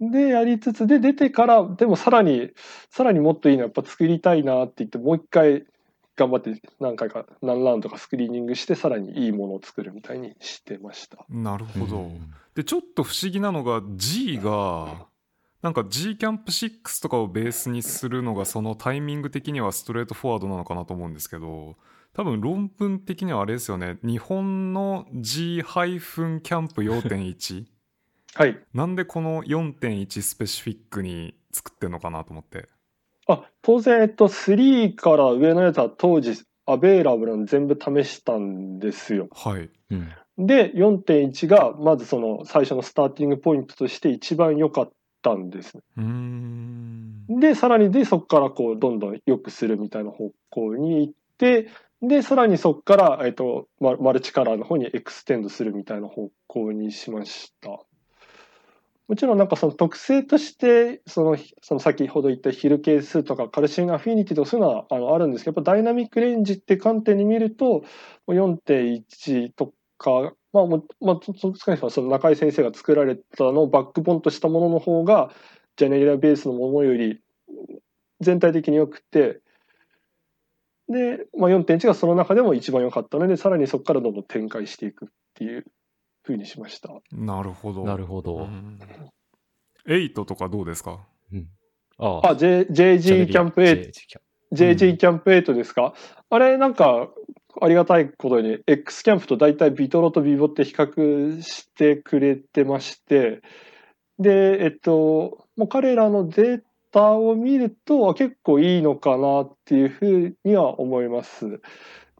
う、で、やりつつ、で、出てから、でもさらに、さらにもっといいのやっぱ作りたいなって言って、もう一回頑張って何回か、何ラウンドかスクリーニングして、さらにいいものを作るみたいにしてました。なるほど、うん。でちょっと不思議なのが G がなんか G キャンプ6とかをベースにするのがそのタイミング的にはストレートフォワードなのかなと思うんですけど多分論文的にはあれですよね。日本の G- キャンプ4.1 [laughs] はい。なんでこの4.1 specific に作ってんのかなと思ってあ、当然、えっと、3から上のやつは当時、 available の全部試したんですよ。はいうん。で、4.1が、まずその最初の starting point として一番良かったんです。うーんで、さらにで、そこからこう、どんどん良くするみたいな方向に行って、で、さらにそこから、えっと、ま multicolor の方に extend するみたいな方向にしました。もちろんなんかその特性として、その、その先ほど言ったヒル係数とかカルシウムアフィニティとかそういうのはあのあるんですけど、やっぱダイナミックレンジって観点に見ると、4.1とか、まあもう、まあ、そそ少なくともその中井先生が作られたのをバックボンとしたものの方が、ジェネリアベースのものより全体的に良くて、で、まあ、4.1がその中でも一番良かったので、さらにそこからどんどん展開していくっていう風にしました。なるほど。なるほど。うん。8とかどうですか？うん。ああ、J、JG キャンプ8、JG キャン JG キャンプ8ですか、あれなんか、ありがたいことに、X キャンプと大体ビトロとビボって比較してくれてまして、で、えっと、もう彼らのデータを見ると、あ結構いいのかなっていうふうには思います。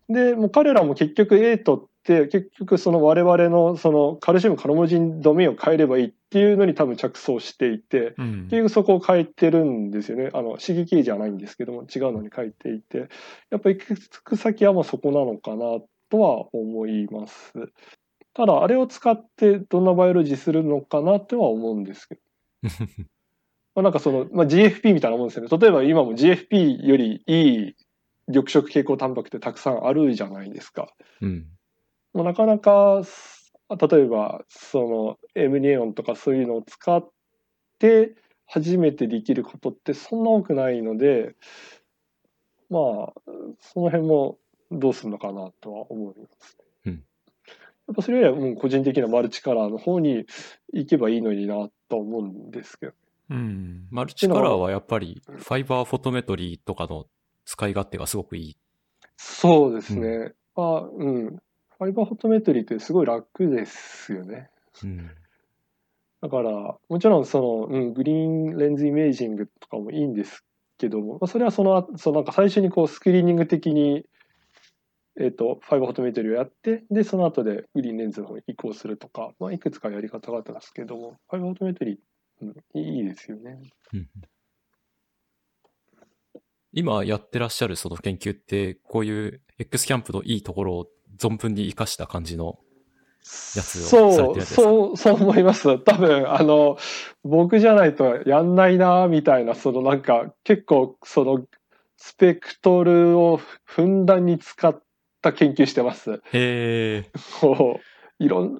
で、もう彼らも結局8って、結局その我々のそのカルシウムカロモジンドメインを変えればいいっていうのに多分着想していて、うん結局そこを変えてるんですよね。あの、刺激じゃないんですけども、違うのに書いていて、やっぱり行く先はもうそこなのかなとは思います。ただ、あれを使ってどんなバイオロジーするのかなとは思うんですけど。[laughs] まあ、なんかその、まあ、GFP みたいなもんですよね。例えば今も GFP よりいい緑色蛍光タンパクってたくさんあるじゃないですか。うん。もうなかなか、例えば、その、エムニエオンとかそういうのを使って、初めてできることってそんな多くないので、まあ、その辺もどうするのかなとは思いますね。うんやっぱそれよりはもう個人的なマルチカラーの方に行けばいいのになと思うんですけど。うんマルチカラーはやっぱりファイバーフォトメトリーとかの使い勝手がすごくいい。そうですね。まあ、うん。ファイバーフォトメトリーってすごい楽ですよね。うん。だから、もちろんその、うん、グリーンレンズイメージングとかもいいんですけども、まあ、それはその、そのなんか最初にこうスクリーニング的に、えっ、と、ファイバーフォトメトリーをやって、で、その後でグリーンレンズの方に移行するとか、まあ、いくつかやり方があったんですけども、ファイバーフォトメトリー、うん、いいですよね。うん今やってらっしゃるその研究って、こういう X キャンプのいいところを存分に活かした感じのやつをされてるんそう、ですか？そう、そう思います。多分、あの、僕じゃないとやんないな、みたいな、そのなんか、結構、その、スペクトルをふんだんに使った研究してます。へえ。こう、いろん、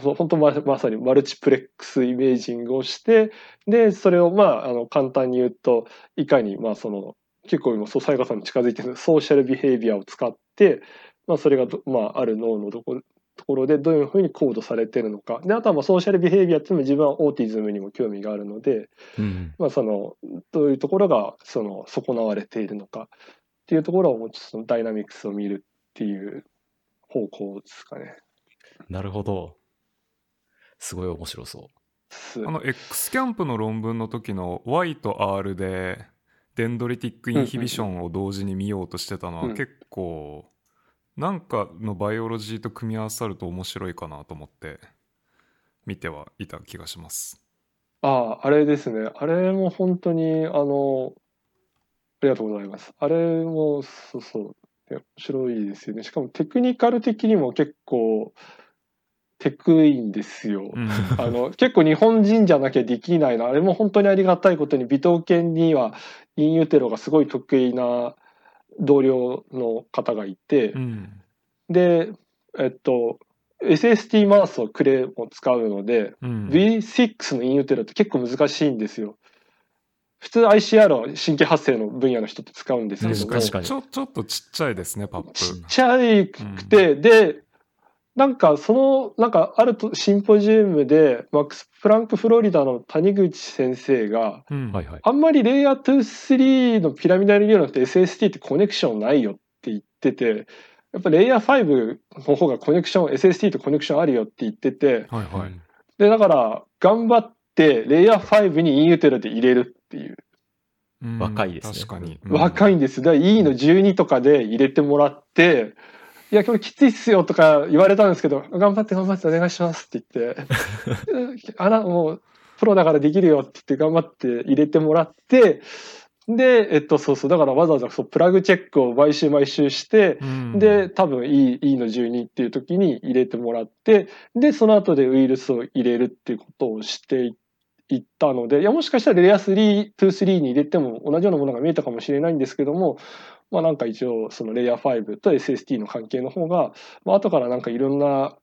そう本当ままさにマルチプレックスイメージングをして、で、それをまあ、あの、簡単に言うと、いかに、まあ、その、結構今、そう、西賀さんに近づいてるソーシャルビヘイビアを使って、まあ、それがど、まあ、ある脳のどこ、ところでどういうふうにコードされてるのか。で、あとはまあソーシャルビヘイビアっていうのも自分はオーティズムにも興味があるので、うん。まあその、どういうところがその損なわれているのかっていうところをもうちょっとそのダイナミクスを見るっていう方向ですかね。なるほど。すごい面白そう。すあの X キャンプの論文の時の Y と R でデンドリティックインヒビションを同時に見ようとしてたのうんは結構なんかのバイオロジーと組み合わさると面白いかなと思って見てはいた気がします。ああ、あれですね。あれも本当に、あの、ありがとうございます。あれも、そうそう。面白いですよね。しかもテクニカル的にも結構、テクいんですよ。うんあの、結構日本人じゃなきゃできないな。あれも本当にありがたいことに、微糖犬にはインユーテロがすごい得意な同僚の方がいてう、ん。で、えっと、SST マウスをクレも使うので、うん。V6 のインユーテロって結構難しいんですよ。普通 ICR は神経発生の分野の人って使うんですけど。も、確かに。ちょちょっとちっちゃいですねパップ。ちっちゃいくて、で、なんかその、なんかあるとシンポジウムで、マックス・プランク・フロリダの谷口先生が、うんはいはい。あんまりレイヤー2、3のピラミダル理論って SST ってコネクションないよって言ってて、やっぱレイヤー5の方がコネクション、SST とコネクションあるよって言ってて、はいはい。で、だから頑張ってレイヤー5にインユーテロで入れるっていう。うん若いですね確かに。若いんです。だから E の12とかで入れてもらって、いや、これきついっすよとか言われたんですけど、頑張って頑張ってお願いしますって言って、[laughs] あら、もう、プロだからできるよって言って頑張って入れてもらって、で、えっと、そうそう、だからわざわざそうプラグチェックを毎週毎週して、うん。で、多分 E, E の12っていう時に入れてもらって、で、その後でウイルスを入れるっていうことをしていいったので、いや、もしかしたらレイヤー3、2、3に入れても同じようなものが見えたかもしれないんですけども、まあなんか一応そのレイヤー5と SST の関係の方が、まあ後からなんかいろんな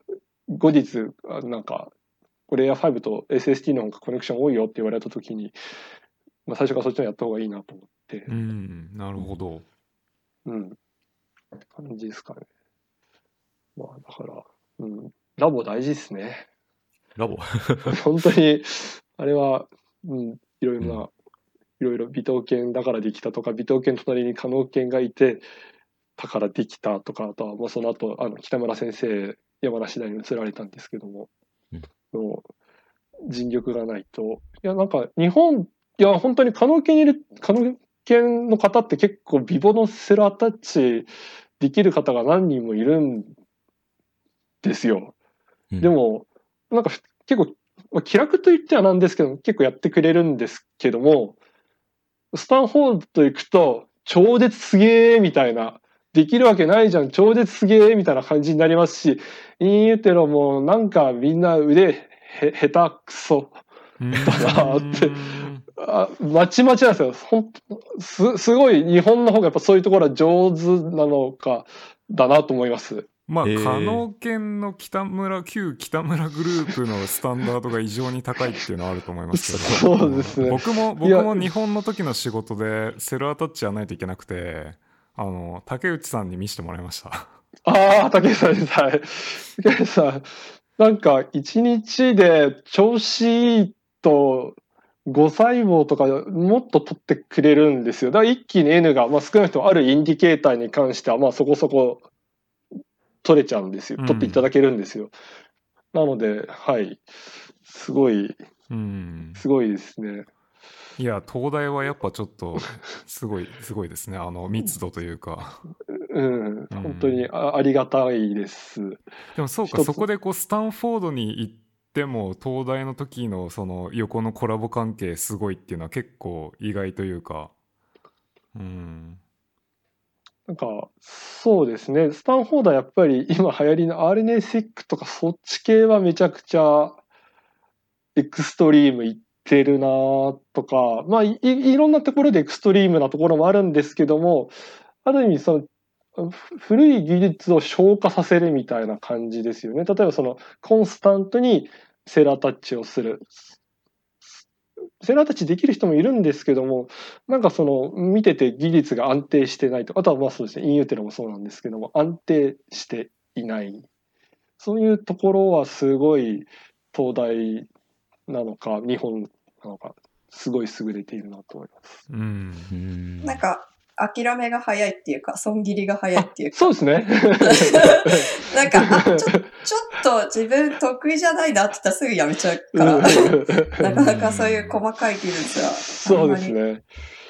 後日、あなんか、レイヤー5と SST の方がコネクション多いよって言われた時に、まあ最初からそっちのやった方がいいなと思って、うん、なるほど。うん。感じですかね。まあだから、うん。ラボ大事ですね。ラボ [laughs] 本当に、あれは、うん、いろいろないろいろ微刀剣だからできたとか、微刀剣の隣に可能剣がいて、だからできたとか、あとはもうその後、あの、北村先生、山梨大に移られたんですけども、うんの尽力がないと。いや、なんか日本、いや、本当に可能剣にいる、可能剣の方って結構ビボのセルアタッチできる方が何人もいるんですよ。うんでも、なんかふ結構、まあ気楽と言ってはなんですけど、結構やってくれるんですけども、スタンフォード行くと、超絶すげーみたいな、できるわけないじゃん、超絶すげーみたいな感じになりますし、インユーテロもなんかみんな腕へ下手くそ。うんだなってあまちまちなんですよ。ほんすすごい日本の方がやっぱそういうところは上手なのかだなと思います。まあ、へー可能犬の北村、旧北村グループのスタンダードが異常に高いっていうのはあると思いますけど。そうですね僕も、僕も日本の時の仕事でセルアタッチやらないといけなくて、あの、竹内さんに見せてもらいました。ああ、竹内さんです。はい。竹内さん、なんか一日で調子いいと、5細胞とかもっと取ってくれるんですよ。だから一気に N が、まあ、少なくともあるインディケーターに関しては、まあそこそこ取れちゃうんですよ。うん取っていただけるんですよ。なので、はい。すごい、うん。すごいですね。いや、東大はやっぱちょっと、すごい、すごいですね。あの、密度というか。うん、本当にあありがたいです。でもそうか、そこでこう、スタンフォードに行っても、東大の時のその横のコラボ関係すごいっていうのは結構意外というか、うん。なんか、そうですね。スタンフォードはやっぱり今流行りの RNA-seq とかそっち系はめちゃくちゃエクストリームいってるなとか、まあい、いろんなところでエクストリームなところもあるんですけども、ある意味その、古い技術を消化させるみたいな感じですよね。例えばその、コンスタントにセルアタッチをする。セルアタッチできる人もいるんですけども、なんかその見てて技術が安定してないと、あとはまあそうですね、インユーテロもそうなんですけども、安定していない。そういうところはすごい東大なのか、日本なのか、すごい優れているなと思います。うん。うんなんか、諦めが早いっていうか、損切りが早いっていうか、そうですね。[laughs] なんか、あちょちょっと自分得意じゃないなって言ったらすぐやめちゃうから、うんなかなかそういう細かい技術はそうですね。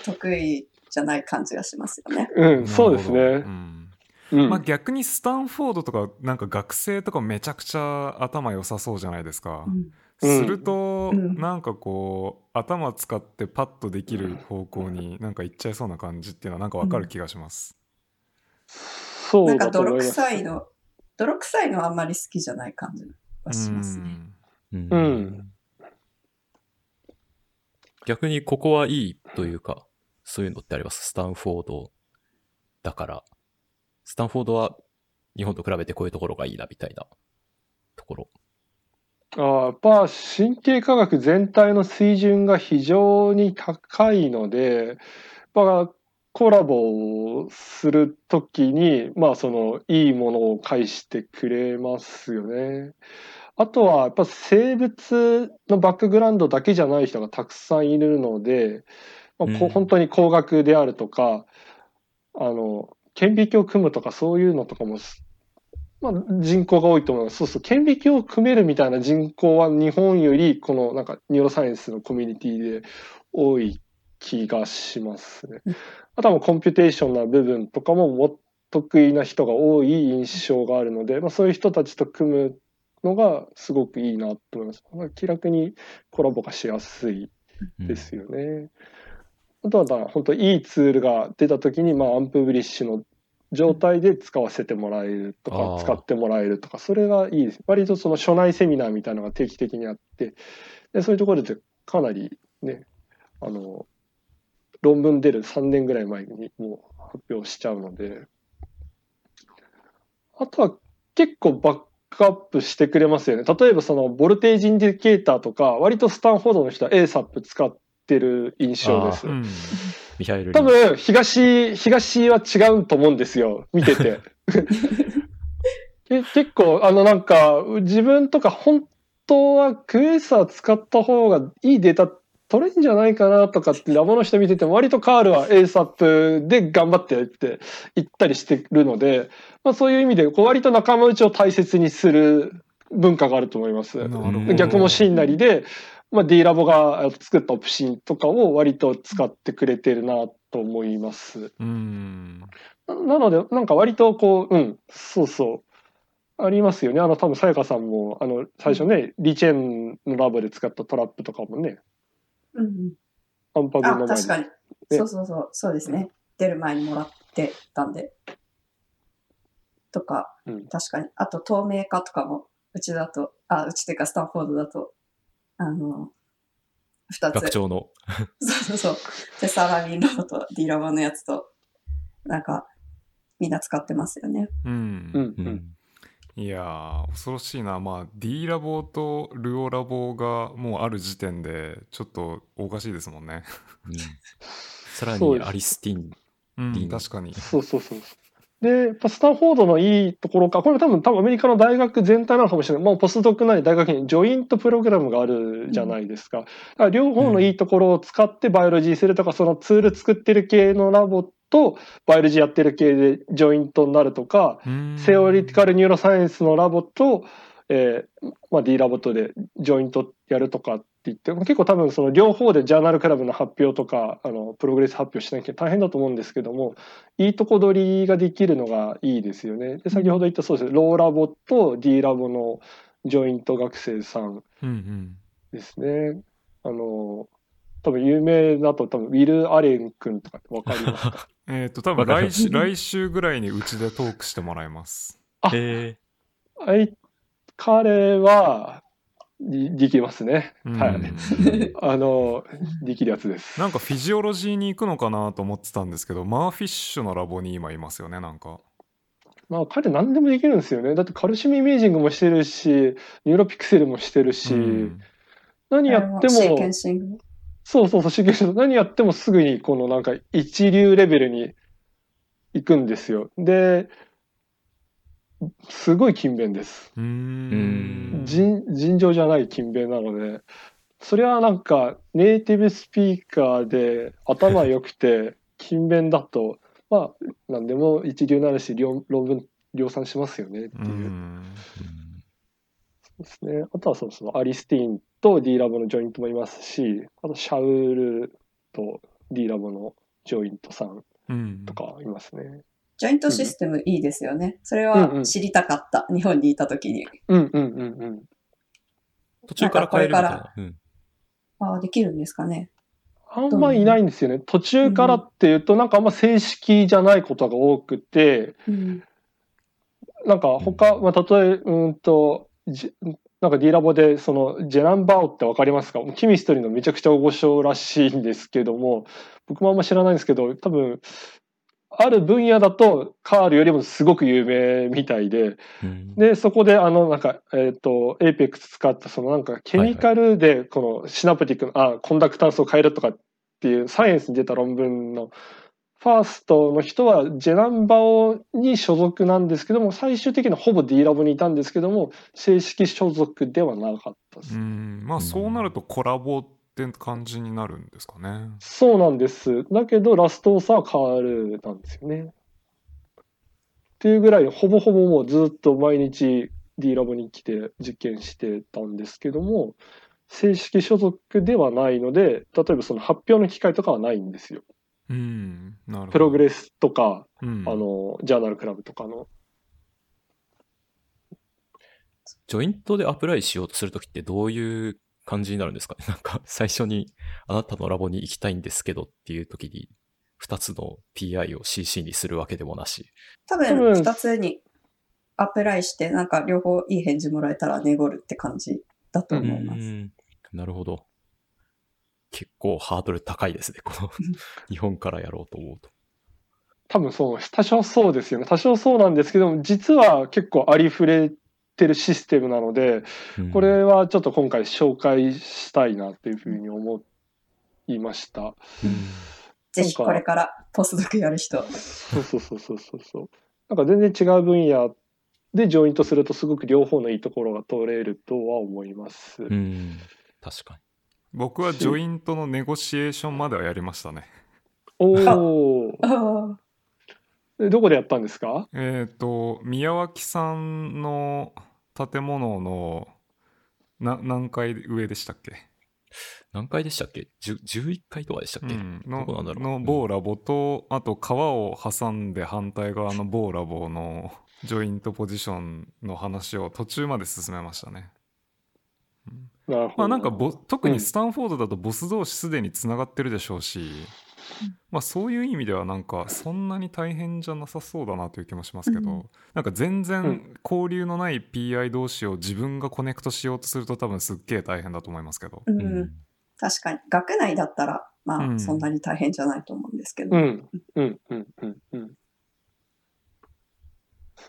得意じゃない感じがしますよね。うん、そうですね。うんうんまあ逆にスタンフォードとかなんか学生とかめちゃくちゃ頭良さそうじゃないですか。うんうんすると、うんなんかこう頭使ってパッとできる方向になんか行っちゃいそうな感じっていうのはなんかわかる気がします。そなんか泥うだと思います。臭いの、泥臭いのはあんまり好きじゃない感じはしますね。うんうん逆にここはいいというか、そういうのってあります？スタンフォードだから。スタンフォードは日本と比べてこういうところがいいなみたいなところ。あーやっぱ神経科学全体の水準が非常に高いので、やっぱコラボをするときに、まあそのいいものを返してくれますよね。あとはやっぱ生物のバックグラウンドだけじゃない人がたくさんいるので、まあこうん本当に工学であるとか、あの、顕微鏡を組むとかそういうのとかもまあ、人口が多いと思います。そうそう、顕微鏡を組めるみたいな人口は日本より、このなんかニューロサイエンスのコミュニティで多い気がしますねうん。あとはもうコンピュテーションな部分とかもも得意な人が多い印象があるので、まあ、そういう人たちと組むのがすごくいいなと思います。まあ、気楽にコラボがしやすいうんですよね。あとは本当いいツールが出た時に、まあ、アンプブリッシュの状態で使わせてもらえるとあかー。使ってもらえるとかそれがいいです。割とその初内セミナーみたいなのが定期的にあってでそういうところでかなりねあの論文出る3年ぐらい前にもう発表しちゃうのであとは結構バックアップしてくれますよね。例えばそのボルテージインディケーターとか割とスタンフォードの人は ASAP 使ってる印象です。うんミハイル・リ多ー分東東は違うと思うんですよ。見てて。[laughs] け結構あのなんか自分とか本当はクエーサー使った方がいいデータ取れんじゃないかなとかってラボの人見てても割とカールは ASAP で頑張ってやって行ったりしてるので、まあ、そういう意味でこう割と仲間内を大切にする文化があると思います。逆もしんなりで、まあ、D ラボが作ったオプシンとかを割と使ってくれてるなと思います。うんななので、なんか割とこう、うん、そうそう。ありますよね。あの、多分さやかさんも、あの、最初ね、リチェンのラボで使ったトラップとかもね、うんうん。アンパの前に。確かに。そうそうそう、そうですね。出る前にもらってたんで。とか、うん確かに。あと、透明化とかも、うちだと、あ、うちっていうか、スタンフォードだと、あの、二つ。学長の。[laughs] そうそうそう。テサラミンラボと D ラボのやつと、なんか、みんな使ってますよね。うんうん、ううんん。いやー恐ろしいなまあ D ラボとルオラボがもうある時点でちょっとおかしいですもんねうん [laughs] さらにアリスティン。うん確かにそうそうそう。で、やっぱスタンフォードのいいところか、これ多分多分アメリカの大学全体なのかもしれない。もうポスドクなり大学に joint program があるじゃないですか。だから両方のいいところを使って biology するとか、そのツール作ってる系のラボと biology やってる系でジョイントになるとか、 theoretical neuroscience のラボと、えーまあ、D ラボとでジョイントやるとかって言って結構多分その両方で journal club の発表とかあの progress 発表しなきゃ大変だと思うんですけどもいいとこ取りができるのがいいですよね。で先ほど言ったそうですローラボと D ラボのジョイント学生さんうんうん。ですね。あの多分有名だと多分ウィル・アレン君とかってわかりますか？[laughs] えっ、と多分来週来週ぐらいにうちでトークしてもらいます。あえあい彼はでできますね。うんはい。[laughs] あの、できるやつです。なんか physiology に行くのかなと思ってたんですけど MERFISH のラボに今いますよねなんかまあ、彼何でもできるんですよね。だって calcium imaging もしてるし、 Neuropixel もしてるし、うん何やっても。そうそうそう、 sequencing 何やってもすぐにこのなんか一流レベルに行くんですよ。で、すごい勤勉です。うーん尋尋常じゃない勤勉なので、それはなんかネイティブスピーカーで頭良くて [laughs] 勤勉だと、まあ何でも一流になるし論論文量産しますよねっていうう。んうんですね。あとはそうそう、アリスティーンと D ラボのジョイントもいますし、あとシャウルと D ラボのジョイントさんうんとかいますね。ジョイントシステムいいですよね。それは知りたかった。日本にいた時に。うんうんうんうん。途中から変えるみたいな。うんああ、できるんですかね。あんまいないんですよね。途中からっていうと、なんかあんま正式じゃないことが多くて、うん。なんか他、まあ、例え、うんと、じなんか D ラボで、その、ジェランバオってわかりますか？キミストリーのめちゃくちゃ大御所らしいんですけども、僕もあんま知らないんですけど、多分、ある分野だとカールよりもすごく有名みたいで、うん。で、そこで、あの、なんか、えっ、と、 APEX 使った、そのなんか、 chemical で、この synaptic の、あ、 conductance を変えるとかっていう、 Science に出た論文の、 first の人は、ジェナンバオに所属なんですけども、最終的にはほぼ D ラボにいたんですけども、正式所属ではなかったです。うん。まあそうなるとコラボって感じになるんですかねそうなんです。だけど、 last author はカールなんですよね。っていうぐらい、ほぼほぼもうずっと毎日 D ラボに来て実験してたんですけども、正式所属ではないので、例えばその発表の機会とかはないんですよ。うんなるほどプログレスとか、うんあの、ジャーナルクラブとかの。ジョイントでアプライしようとするときってどういう感じになるんですかね？[laughs] なんか最初にあなたのラボに行きたいんですけどっていうときに2つの PI を CC にするわけでもなし。多多分分、二つにアプライして、なんか両方いい返事もらえたら濁るって感じだと思います。うんなるほど。結構ハードル高いですね。この [laughs] 日本からやろうと思うと。多分そう、多少そうですよね。多少そうなんですけども、実は結構ありふれてるシステムなので、うんこれはちょっと今回紹介したいなっていうふうに思いました。うんぜひこれからポスドクやる人。そうそうそうそうそうそう。なんか全然違う分野でジョイントするとすごく両方のいいところが取れるとは思います。うん。確か僕はジョイントのネゴシエーションまではやりましたね。お [laughs] お。どこでやったんですか？えっ、と、宮脇さんの建物のな何階上でしたっけ？何階でしたっけ ?10 11階とかでしたっけ、うん、どこなんだろう？の某ラボと、あと川を挟んで反対側の某ラボの [laughs] ジョイントポジションの話を途中まで進めましたね。なるほど。まあなんかボ特にスタンフォードだとボス同士すでにつながってるでしょうし、まあそういう意味ではなんかそんなに大変じゃなさそうだなという気もしますけど、うんなんか全う然ん交流のない PI 同士を自分がコネクトしようとすると多分すっげえ大変だと思いますけど。う、うんん。確かに。学内だったら、まあ、うんそんなに大変じゃないと思うんですけど。うん、うん、うん、うん、うん。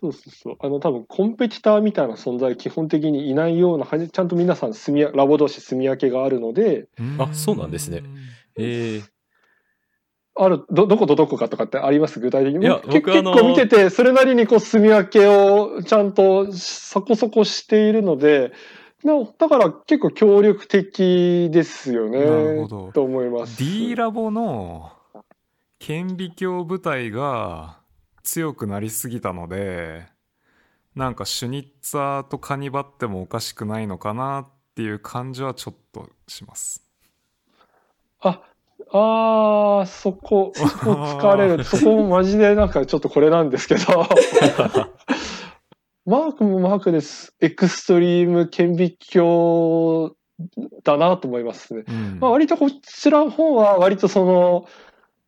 そうそうそう。あの、多分コンペティターみたいな存在基本的にいないような、はじちゃんと皆さん住みや、ラボ同士住み分けがあるので、あそうなんですねえー、ある、ど、どことどこかとかってあります？具体的に？いや僕結僕あの結構見てて、それなりにこう住み分けをちゃんとそこそこしているので、なだから結構協力的ですよなるほね。どと思います。D ラボの顕微鏡部隊が強くなりすぎたのでなんかシュニッツァーとカニバってもおかしくないのかなっていう感じはちょっとします。あ、あー、そこ、そこ疲れる。[laughs] そこもマジでなんかちょっとこれなんですけど。[laughs] マークもマークです。エクストリーム顕微鏡だなと思いますね。うんまあ、割とこちらの方は割とその、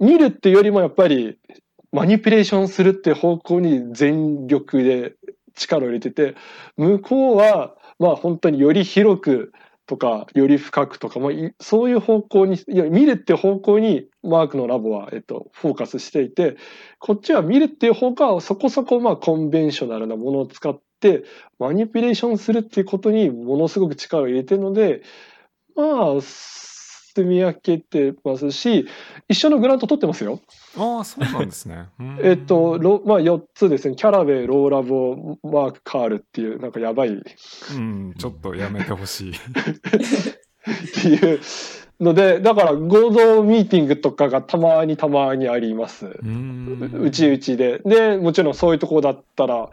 見るっていうよりもやっぱりマニピュレーションするって方向に全力で力を入れてて、向こうはまあ本当により広くとか、より深くとか、まあ、いそういう方向に、いや、見るって方向にマークのラボは、えっと、フォーカスしていて、こっちは見るっていう方がそこそこまあコンベンショナルなものを使って、マニピュレーションするっていうことにものすごく力を入れてるので、まあ、住み分けてますし、一緒のグラント取ってますよ。ああそうなんですね。[laughs] うんえっと、ロまあ4つですね。キャラウェイ、ローラボ、マーク、カールっていう、なんかやばいうんちょっとやめてほしい。っていうので、だから合同ミーティングとかがたまにたまにあります。うんうちうちで。で、もちろんそういうところだったら、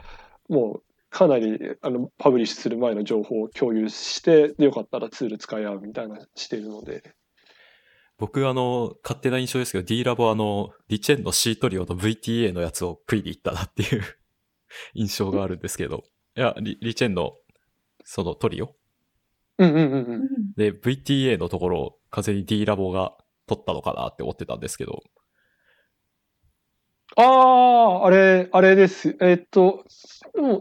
もうかなりあのパブリッシュする前の情報を共有して、でよかったらツール使い合うみたいなしてるので。僕あの、勝手な印象ですけど、D ラボあの、リチェンの C トリオの VTA のやつを食いに行ったなっていう [laughs] 印象があるんですけど、いや、リリチェンのそのトリオ？うんうんうんう。うんんで、VTA のところを風に D ラボが取ったのかなって思ってたんですけど、ああ、あれ、あれです。えっと、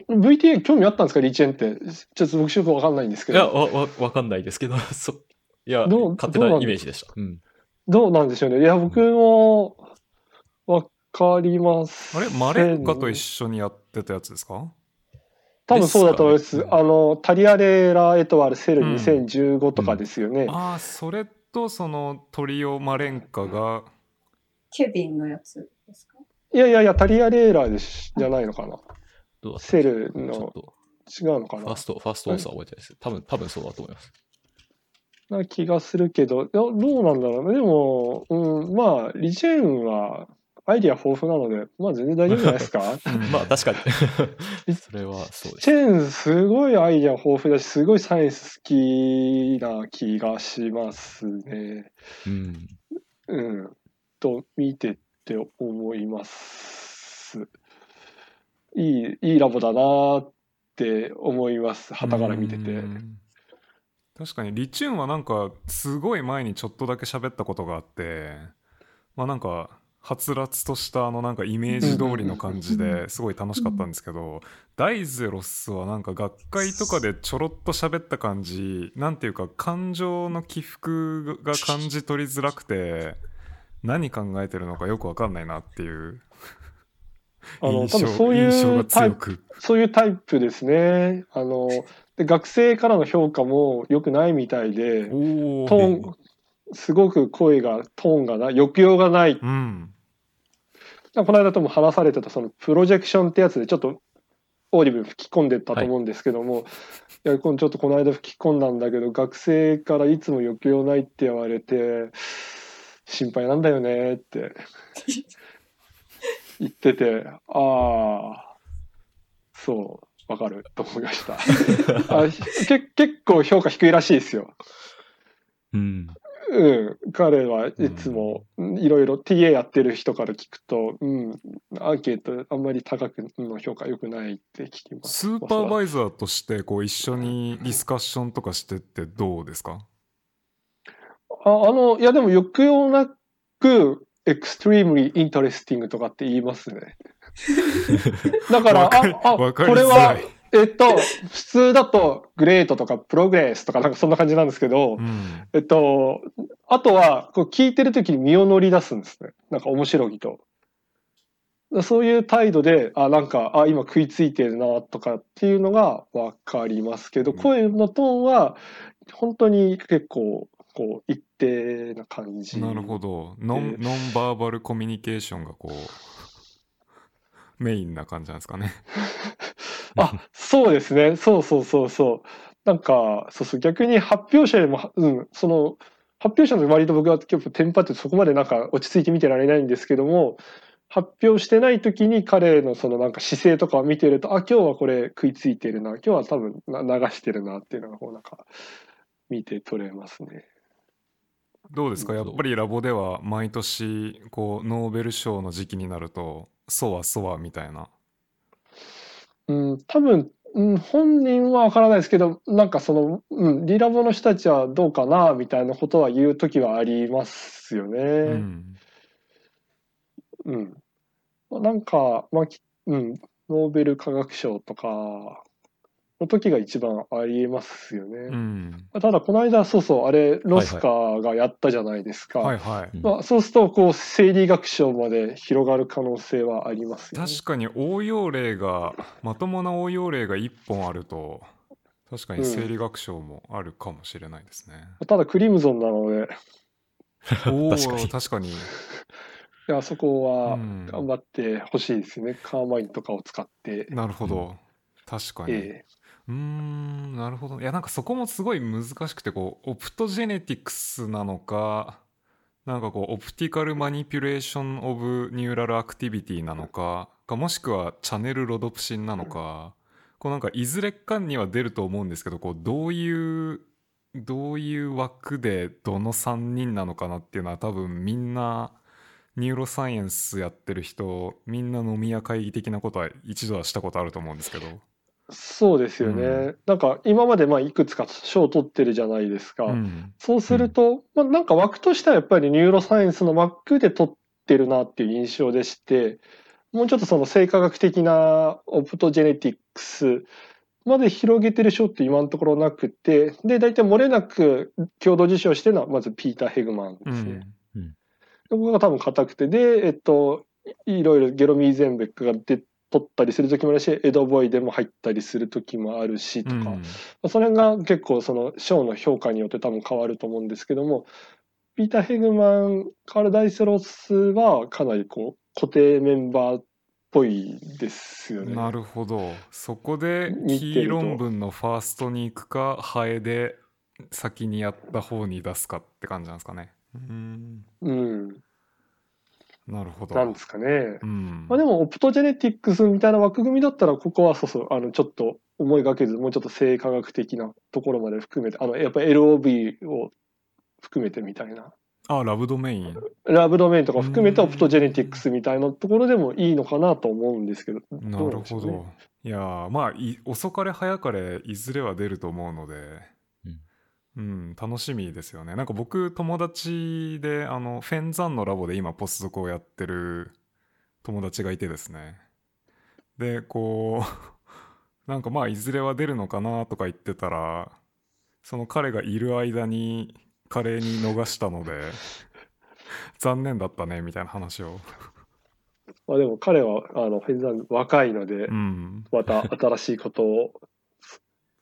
VTA 興味あったんですか？リチェンって。ちょっと僕よくわかんないんですけいや、ど。わ、わ、わかんないですけど、[laughs] そ、いや、勝手なイメージでした。うん。どうなんでしょうね。いや、僕もわかります。あれ？マレンカと一緒にやってたやつですか？多分そうだと思います。あの、タリアレーラ・エトワール・セルうん2015とかですよね。ああそれとそのトリオマレンカがケビンのやつですか？いやいやいや、タリアレーラーでしじゃないのかな。セルのと、違うのかなファースト、ファーストオンサー覚えてないです。多分、多分そうだと思います。な気がするけど、いやどうなんだろうね。でも、うん、まあ、リチェーンはアイディア豊富なので、まあ全然大丈夫じゃないですか？[laughs] まあ確かに。それはそうです。チェーンすごいアイディア豊富だし、すごいサイエンス好きな気がしますね。うん。うん。と見てて思います。いい、いいラボだなって思います。旗から見ててう。ん確かにリチューンはなんかすごい前にちょっとだけ喋ったことがあってまあなんかはつらつとしたあのなんかイメージ通りの感じですごい楽しかったんですけどダイゼロスはなんか学会とかでちょろっと喋った感じなんていうか感情の起伏が感じ取りづらくて何考えてるのかよくわかんないなっていうあの、印象多分そう印象がいうタイ強プ、く。そういうタイプですね。あの、で学生からの評価も良くないみたいで、おトーン、すごく声が、トーンがない、抑揚がない。うん。この間とも話されてた、その Projection ってやつで、ちょっと Audible 吹き込んでたと思うんですけども、い、やこのちょっとこの間吹き込んだんだけど学生からいつも抑揚ないって言われて心配なんだよねって [laughs] 言っててああそうわかると思いましたあけ結構評価低いらしいですようん。うん、彼はいつもいろいろ TA やってる人から聞くと、うん、アンケートあんまり高くの評価良くないって聞きます。スーパーバイザーとしてこう一緒にディスカッションとかしてってどうですか？ああの、いやでも抑揚なく、extremely interesting とかって言いますね。[laughs] だから、あ、あ、これはえっと、普通だと、グレートとかプログレスとかなんかそんな感じなんですけど、うんえっと、あとは、こう聞いてる時に身を乗り出すんですね。なんか面白いと。そういう態度で、あ、なんか、あ、今食いついてるなとかっていうのがわかりますけど、うん声のトーンは、本当に結構、こう、一定な感じ。なるほどノンでノンバーバルコミュニケーションがこうメインな感じなんですかね [laughs] あ、そうですね。そうそうそうそう。なんか、そうそう、逆に発表者よりも、うん、その、発表者の割と僕は結構テンパってそこまでなんか落ち着いて見てられないんですけども、発表してない時に彼のそのなんか姿勢とかを見てると、あ、今日はこれ食いついてるな、今日は多分な流してるなっていうのがこうなんか見て取れますね。どうですか？やっぱりラボでは毎年こうノーベル賞の時期になるとそわそわみたいなうん、多分、うん、本人はわからないですけど、なんかその、うん、リラボの人たちはどうかな、みたいなことは言う時はありますよね。うんうん。なんか、まあ、きうん、ノーベル化学賞とかの時が一番ありえますようね。んただ、この間、そうそう、あれ、ロスカがやったじゃないですか。はいはい。うんまあ、そうすると、こう、生理学賞まで広がる可能性はありますよね。確かに応用例がまともな応用例が1本あると確かに生理学賞もあるかもしれないですね、ただ、クリムゾンなので、お [laughs] お確かに。[laughs] 確かに。いや、そこはうん。頑張ってほしいですよね。カーマインとかを使って。なるほど。確かに、えうーんなるほどいやなんかそこもすごい難しくてこうオプトジェネティクスなのかなんかこう optical manipulation of neural activity なのかかもしくは channelrhodopsin なのかこうなんかいずれかには出ると思うんですけどこうどういうどういう枠でどの3人なのかなっていうのは多分みんな neuroscience やってる人みんな飲み屋会議的なことは一度はしたことあると思うんですけど。そうですよね。うなんか、今までまあいくつか賞を取ってるじゃないですか。うんそうすると、まあ、なんか枠としてはやっぱり neuroscience の枠で取ってるなっていう印象でして、もうちょっとその生化学的なオプトジェネティクスまで広げてる賞って今のところなくて、で、大体漏れなく共同受賞してるのはまずピーター・ヘグマンうですね。んここが多分硬くて、で、えっと、いいろいろゲロミーゼンベックが出取ったりする時もあるし、エドボイでも入ったりする時もあるしとか、うん。まあそれが結構その賞の評価によって多分変わると思うんですけども、ピーター・ヘグマン、カール・ダイスロスはかなりこう固定メンバーっぽいですよね。なるほど。そこでキー論文のファーストに行くかハエで先にやった方に出すかって感じなんですかね。うん。うん。なるほどなんですかね。うんまあでも、オプトジェネティックスみたいな枠組みだったら、ここはそうそう、あの、ちょっと思いがけず、もうちょっと生化学的なところまで含めて、あの、やっぱり LOB を含めてみたいな。あラブドメインラブドメインとか含めてうんオプトジェネティクスみたいなところでもいいのかなと思うんですけど。なるどうなんでしょうねほどいやーまあい遅かれ早かれいずれは出ると思うのでうん、楽しみですよね。なんか僕友達であのフェンザンのラボで今ポスドクをやってる友達がいてですね。でこう [laughs] なんかまあいずれは出るのかなとか言ってたらその彼がいる間に華麗に逃したので [laughs] 残念だったねみたいな話を。まあでも彼は、あの、フェンザン若いのでう、ん。また新しいことを、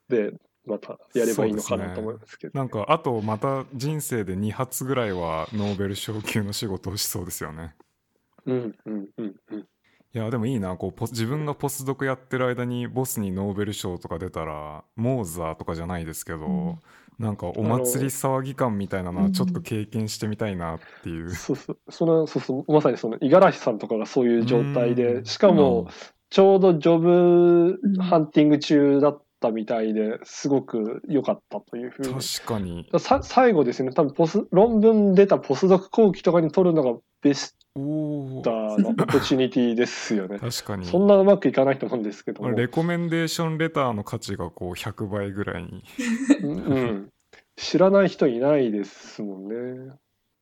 で、またやればいいのかなと思いますけど。なんかあとまた人生で2発ぐらいはノーベル賞級の仕事をしそうですよね。うん、うん、うん、うん。いやでもいいなこうポ自分がポスドクやってる間にボスにノーベル賞とか出たらモーザーとかじゃないですけど、うん。なんかお祭り騒ぎ感みたいなのはちょっと経験してみたいなっていう、そうそう、その、そうそう、まさにその、五十嵐さんとかがそういう状態うで、ん。しかも、ちょうどジョブハンティング中だったみたいで、すごく良かったというふうに。確かにさ最後ですね、多分ポス、論文出たポスドク後期とかに取るのがベスおおターのオポチュニティですよね。確かにそんなうまくいかないと思うんですけども。レコメンデーションレターの価値がこう100倍ぐらいにうんうん、知らない人いないですもんね。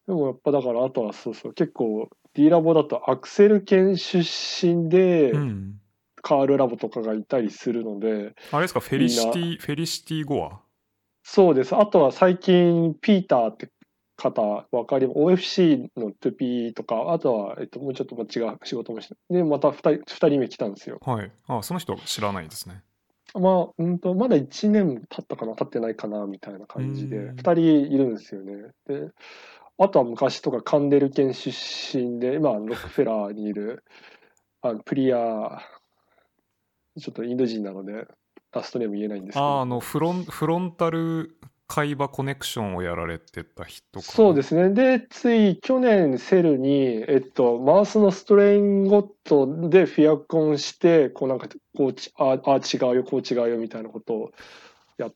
でもやっぱだからあとはそうそう結構 D ラボだとアクセル県出身でうんカールラボとかがいたりするので、あれですかフェリシティフェリシティゴア？そうです。あとは最近ピーターって方わかり OFC の 2P とかあとは、えっと、もうちょっと違う仕事もしてでまた 2, 人二人目来たんですよ。はい。あその人知らないですね。まあ、うんと、まだ1年経ったかな、経ってないかな、みたいな感じで、うん。2人いるんですよね。で、あとは昔とかカンデル県出身で、今、ロックフェラーにいる、あのプリア、ちょっとインド人なので、ラストネーム言えないんですけど。ああのフロンフロンタル海馬コネクションをやられてた人そうですね。で、つい去年セルに、えっと、マウスのストレインゴットでフィアコンして、こうなんか、こうち、ああ、違うよ、こう違うよ、みたいなことを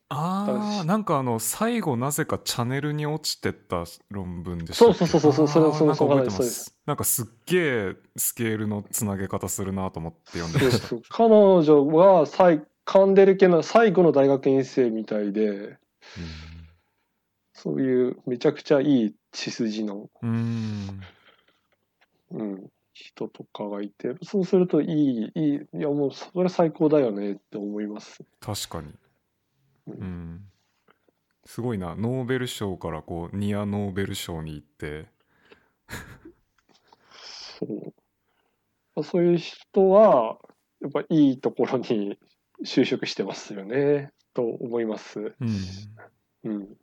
ああなんかあの最後なぜかチャンネルに落ちてった論文でしたそうそうそうそうそれそれなんか覚えてですすなんかすっげえスケールのつなげ方するなと思って読んでましたそうそう彼女は最カンデル家の最後の大学院生みたいで、そういうめちゃくちゃいい血筋の、うーんうん、人とかがいて、そうするといい、いい、いやもうそれ最高だよねって思います。確かにううんんすごいなノーベル賞からこうニアノーベル賞に行ってそう。そういう人は、やっぱいいところに就職してますよね、と思います。うんうん。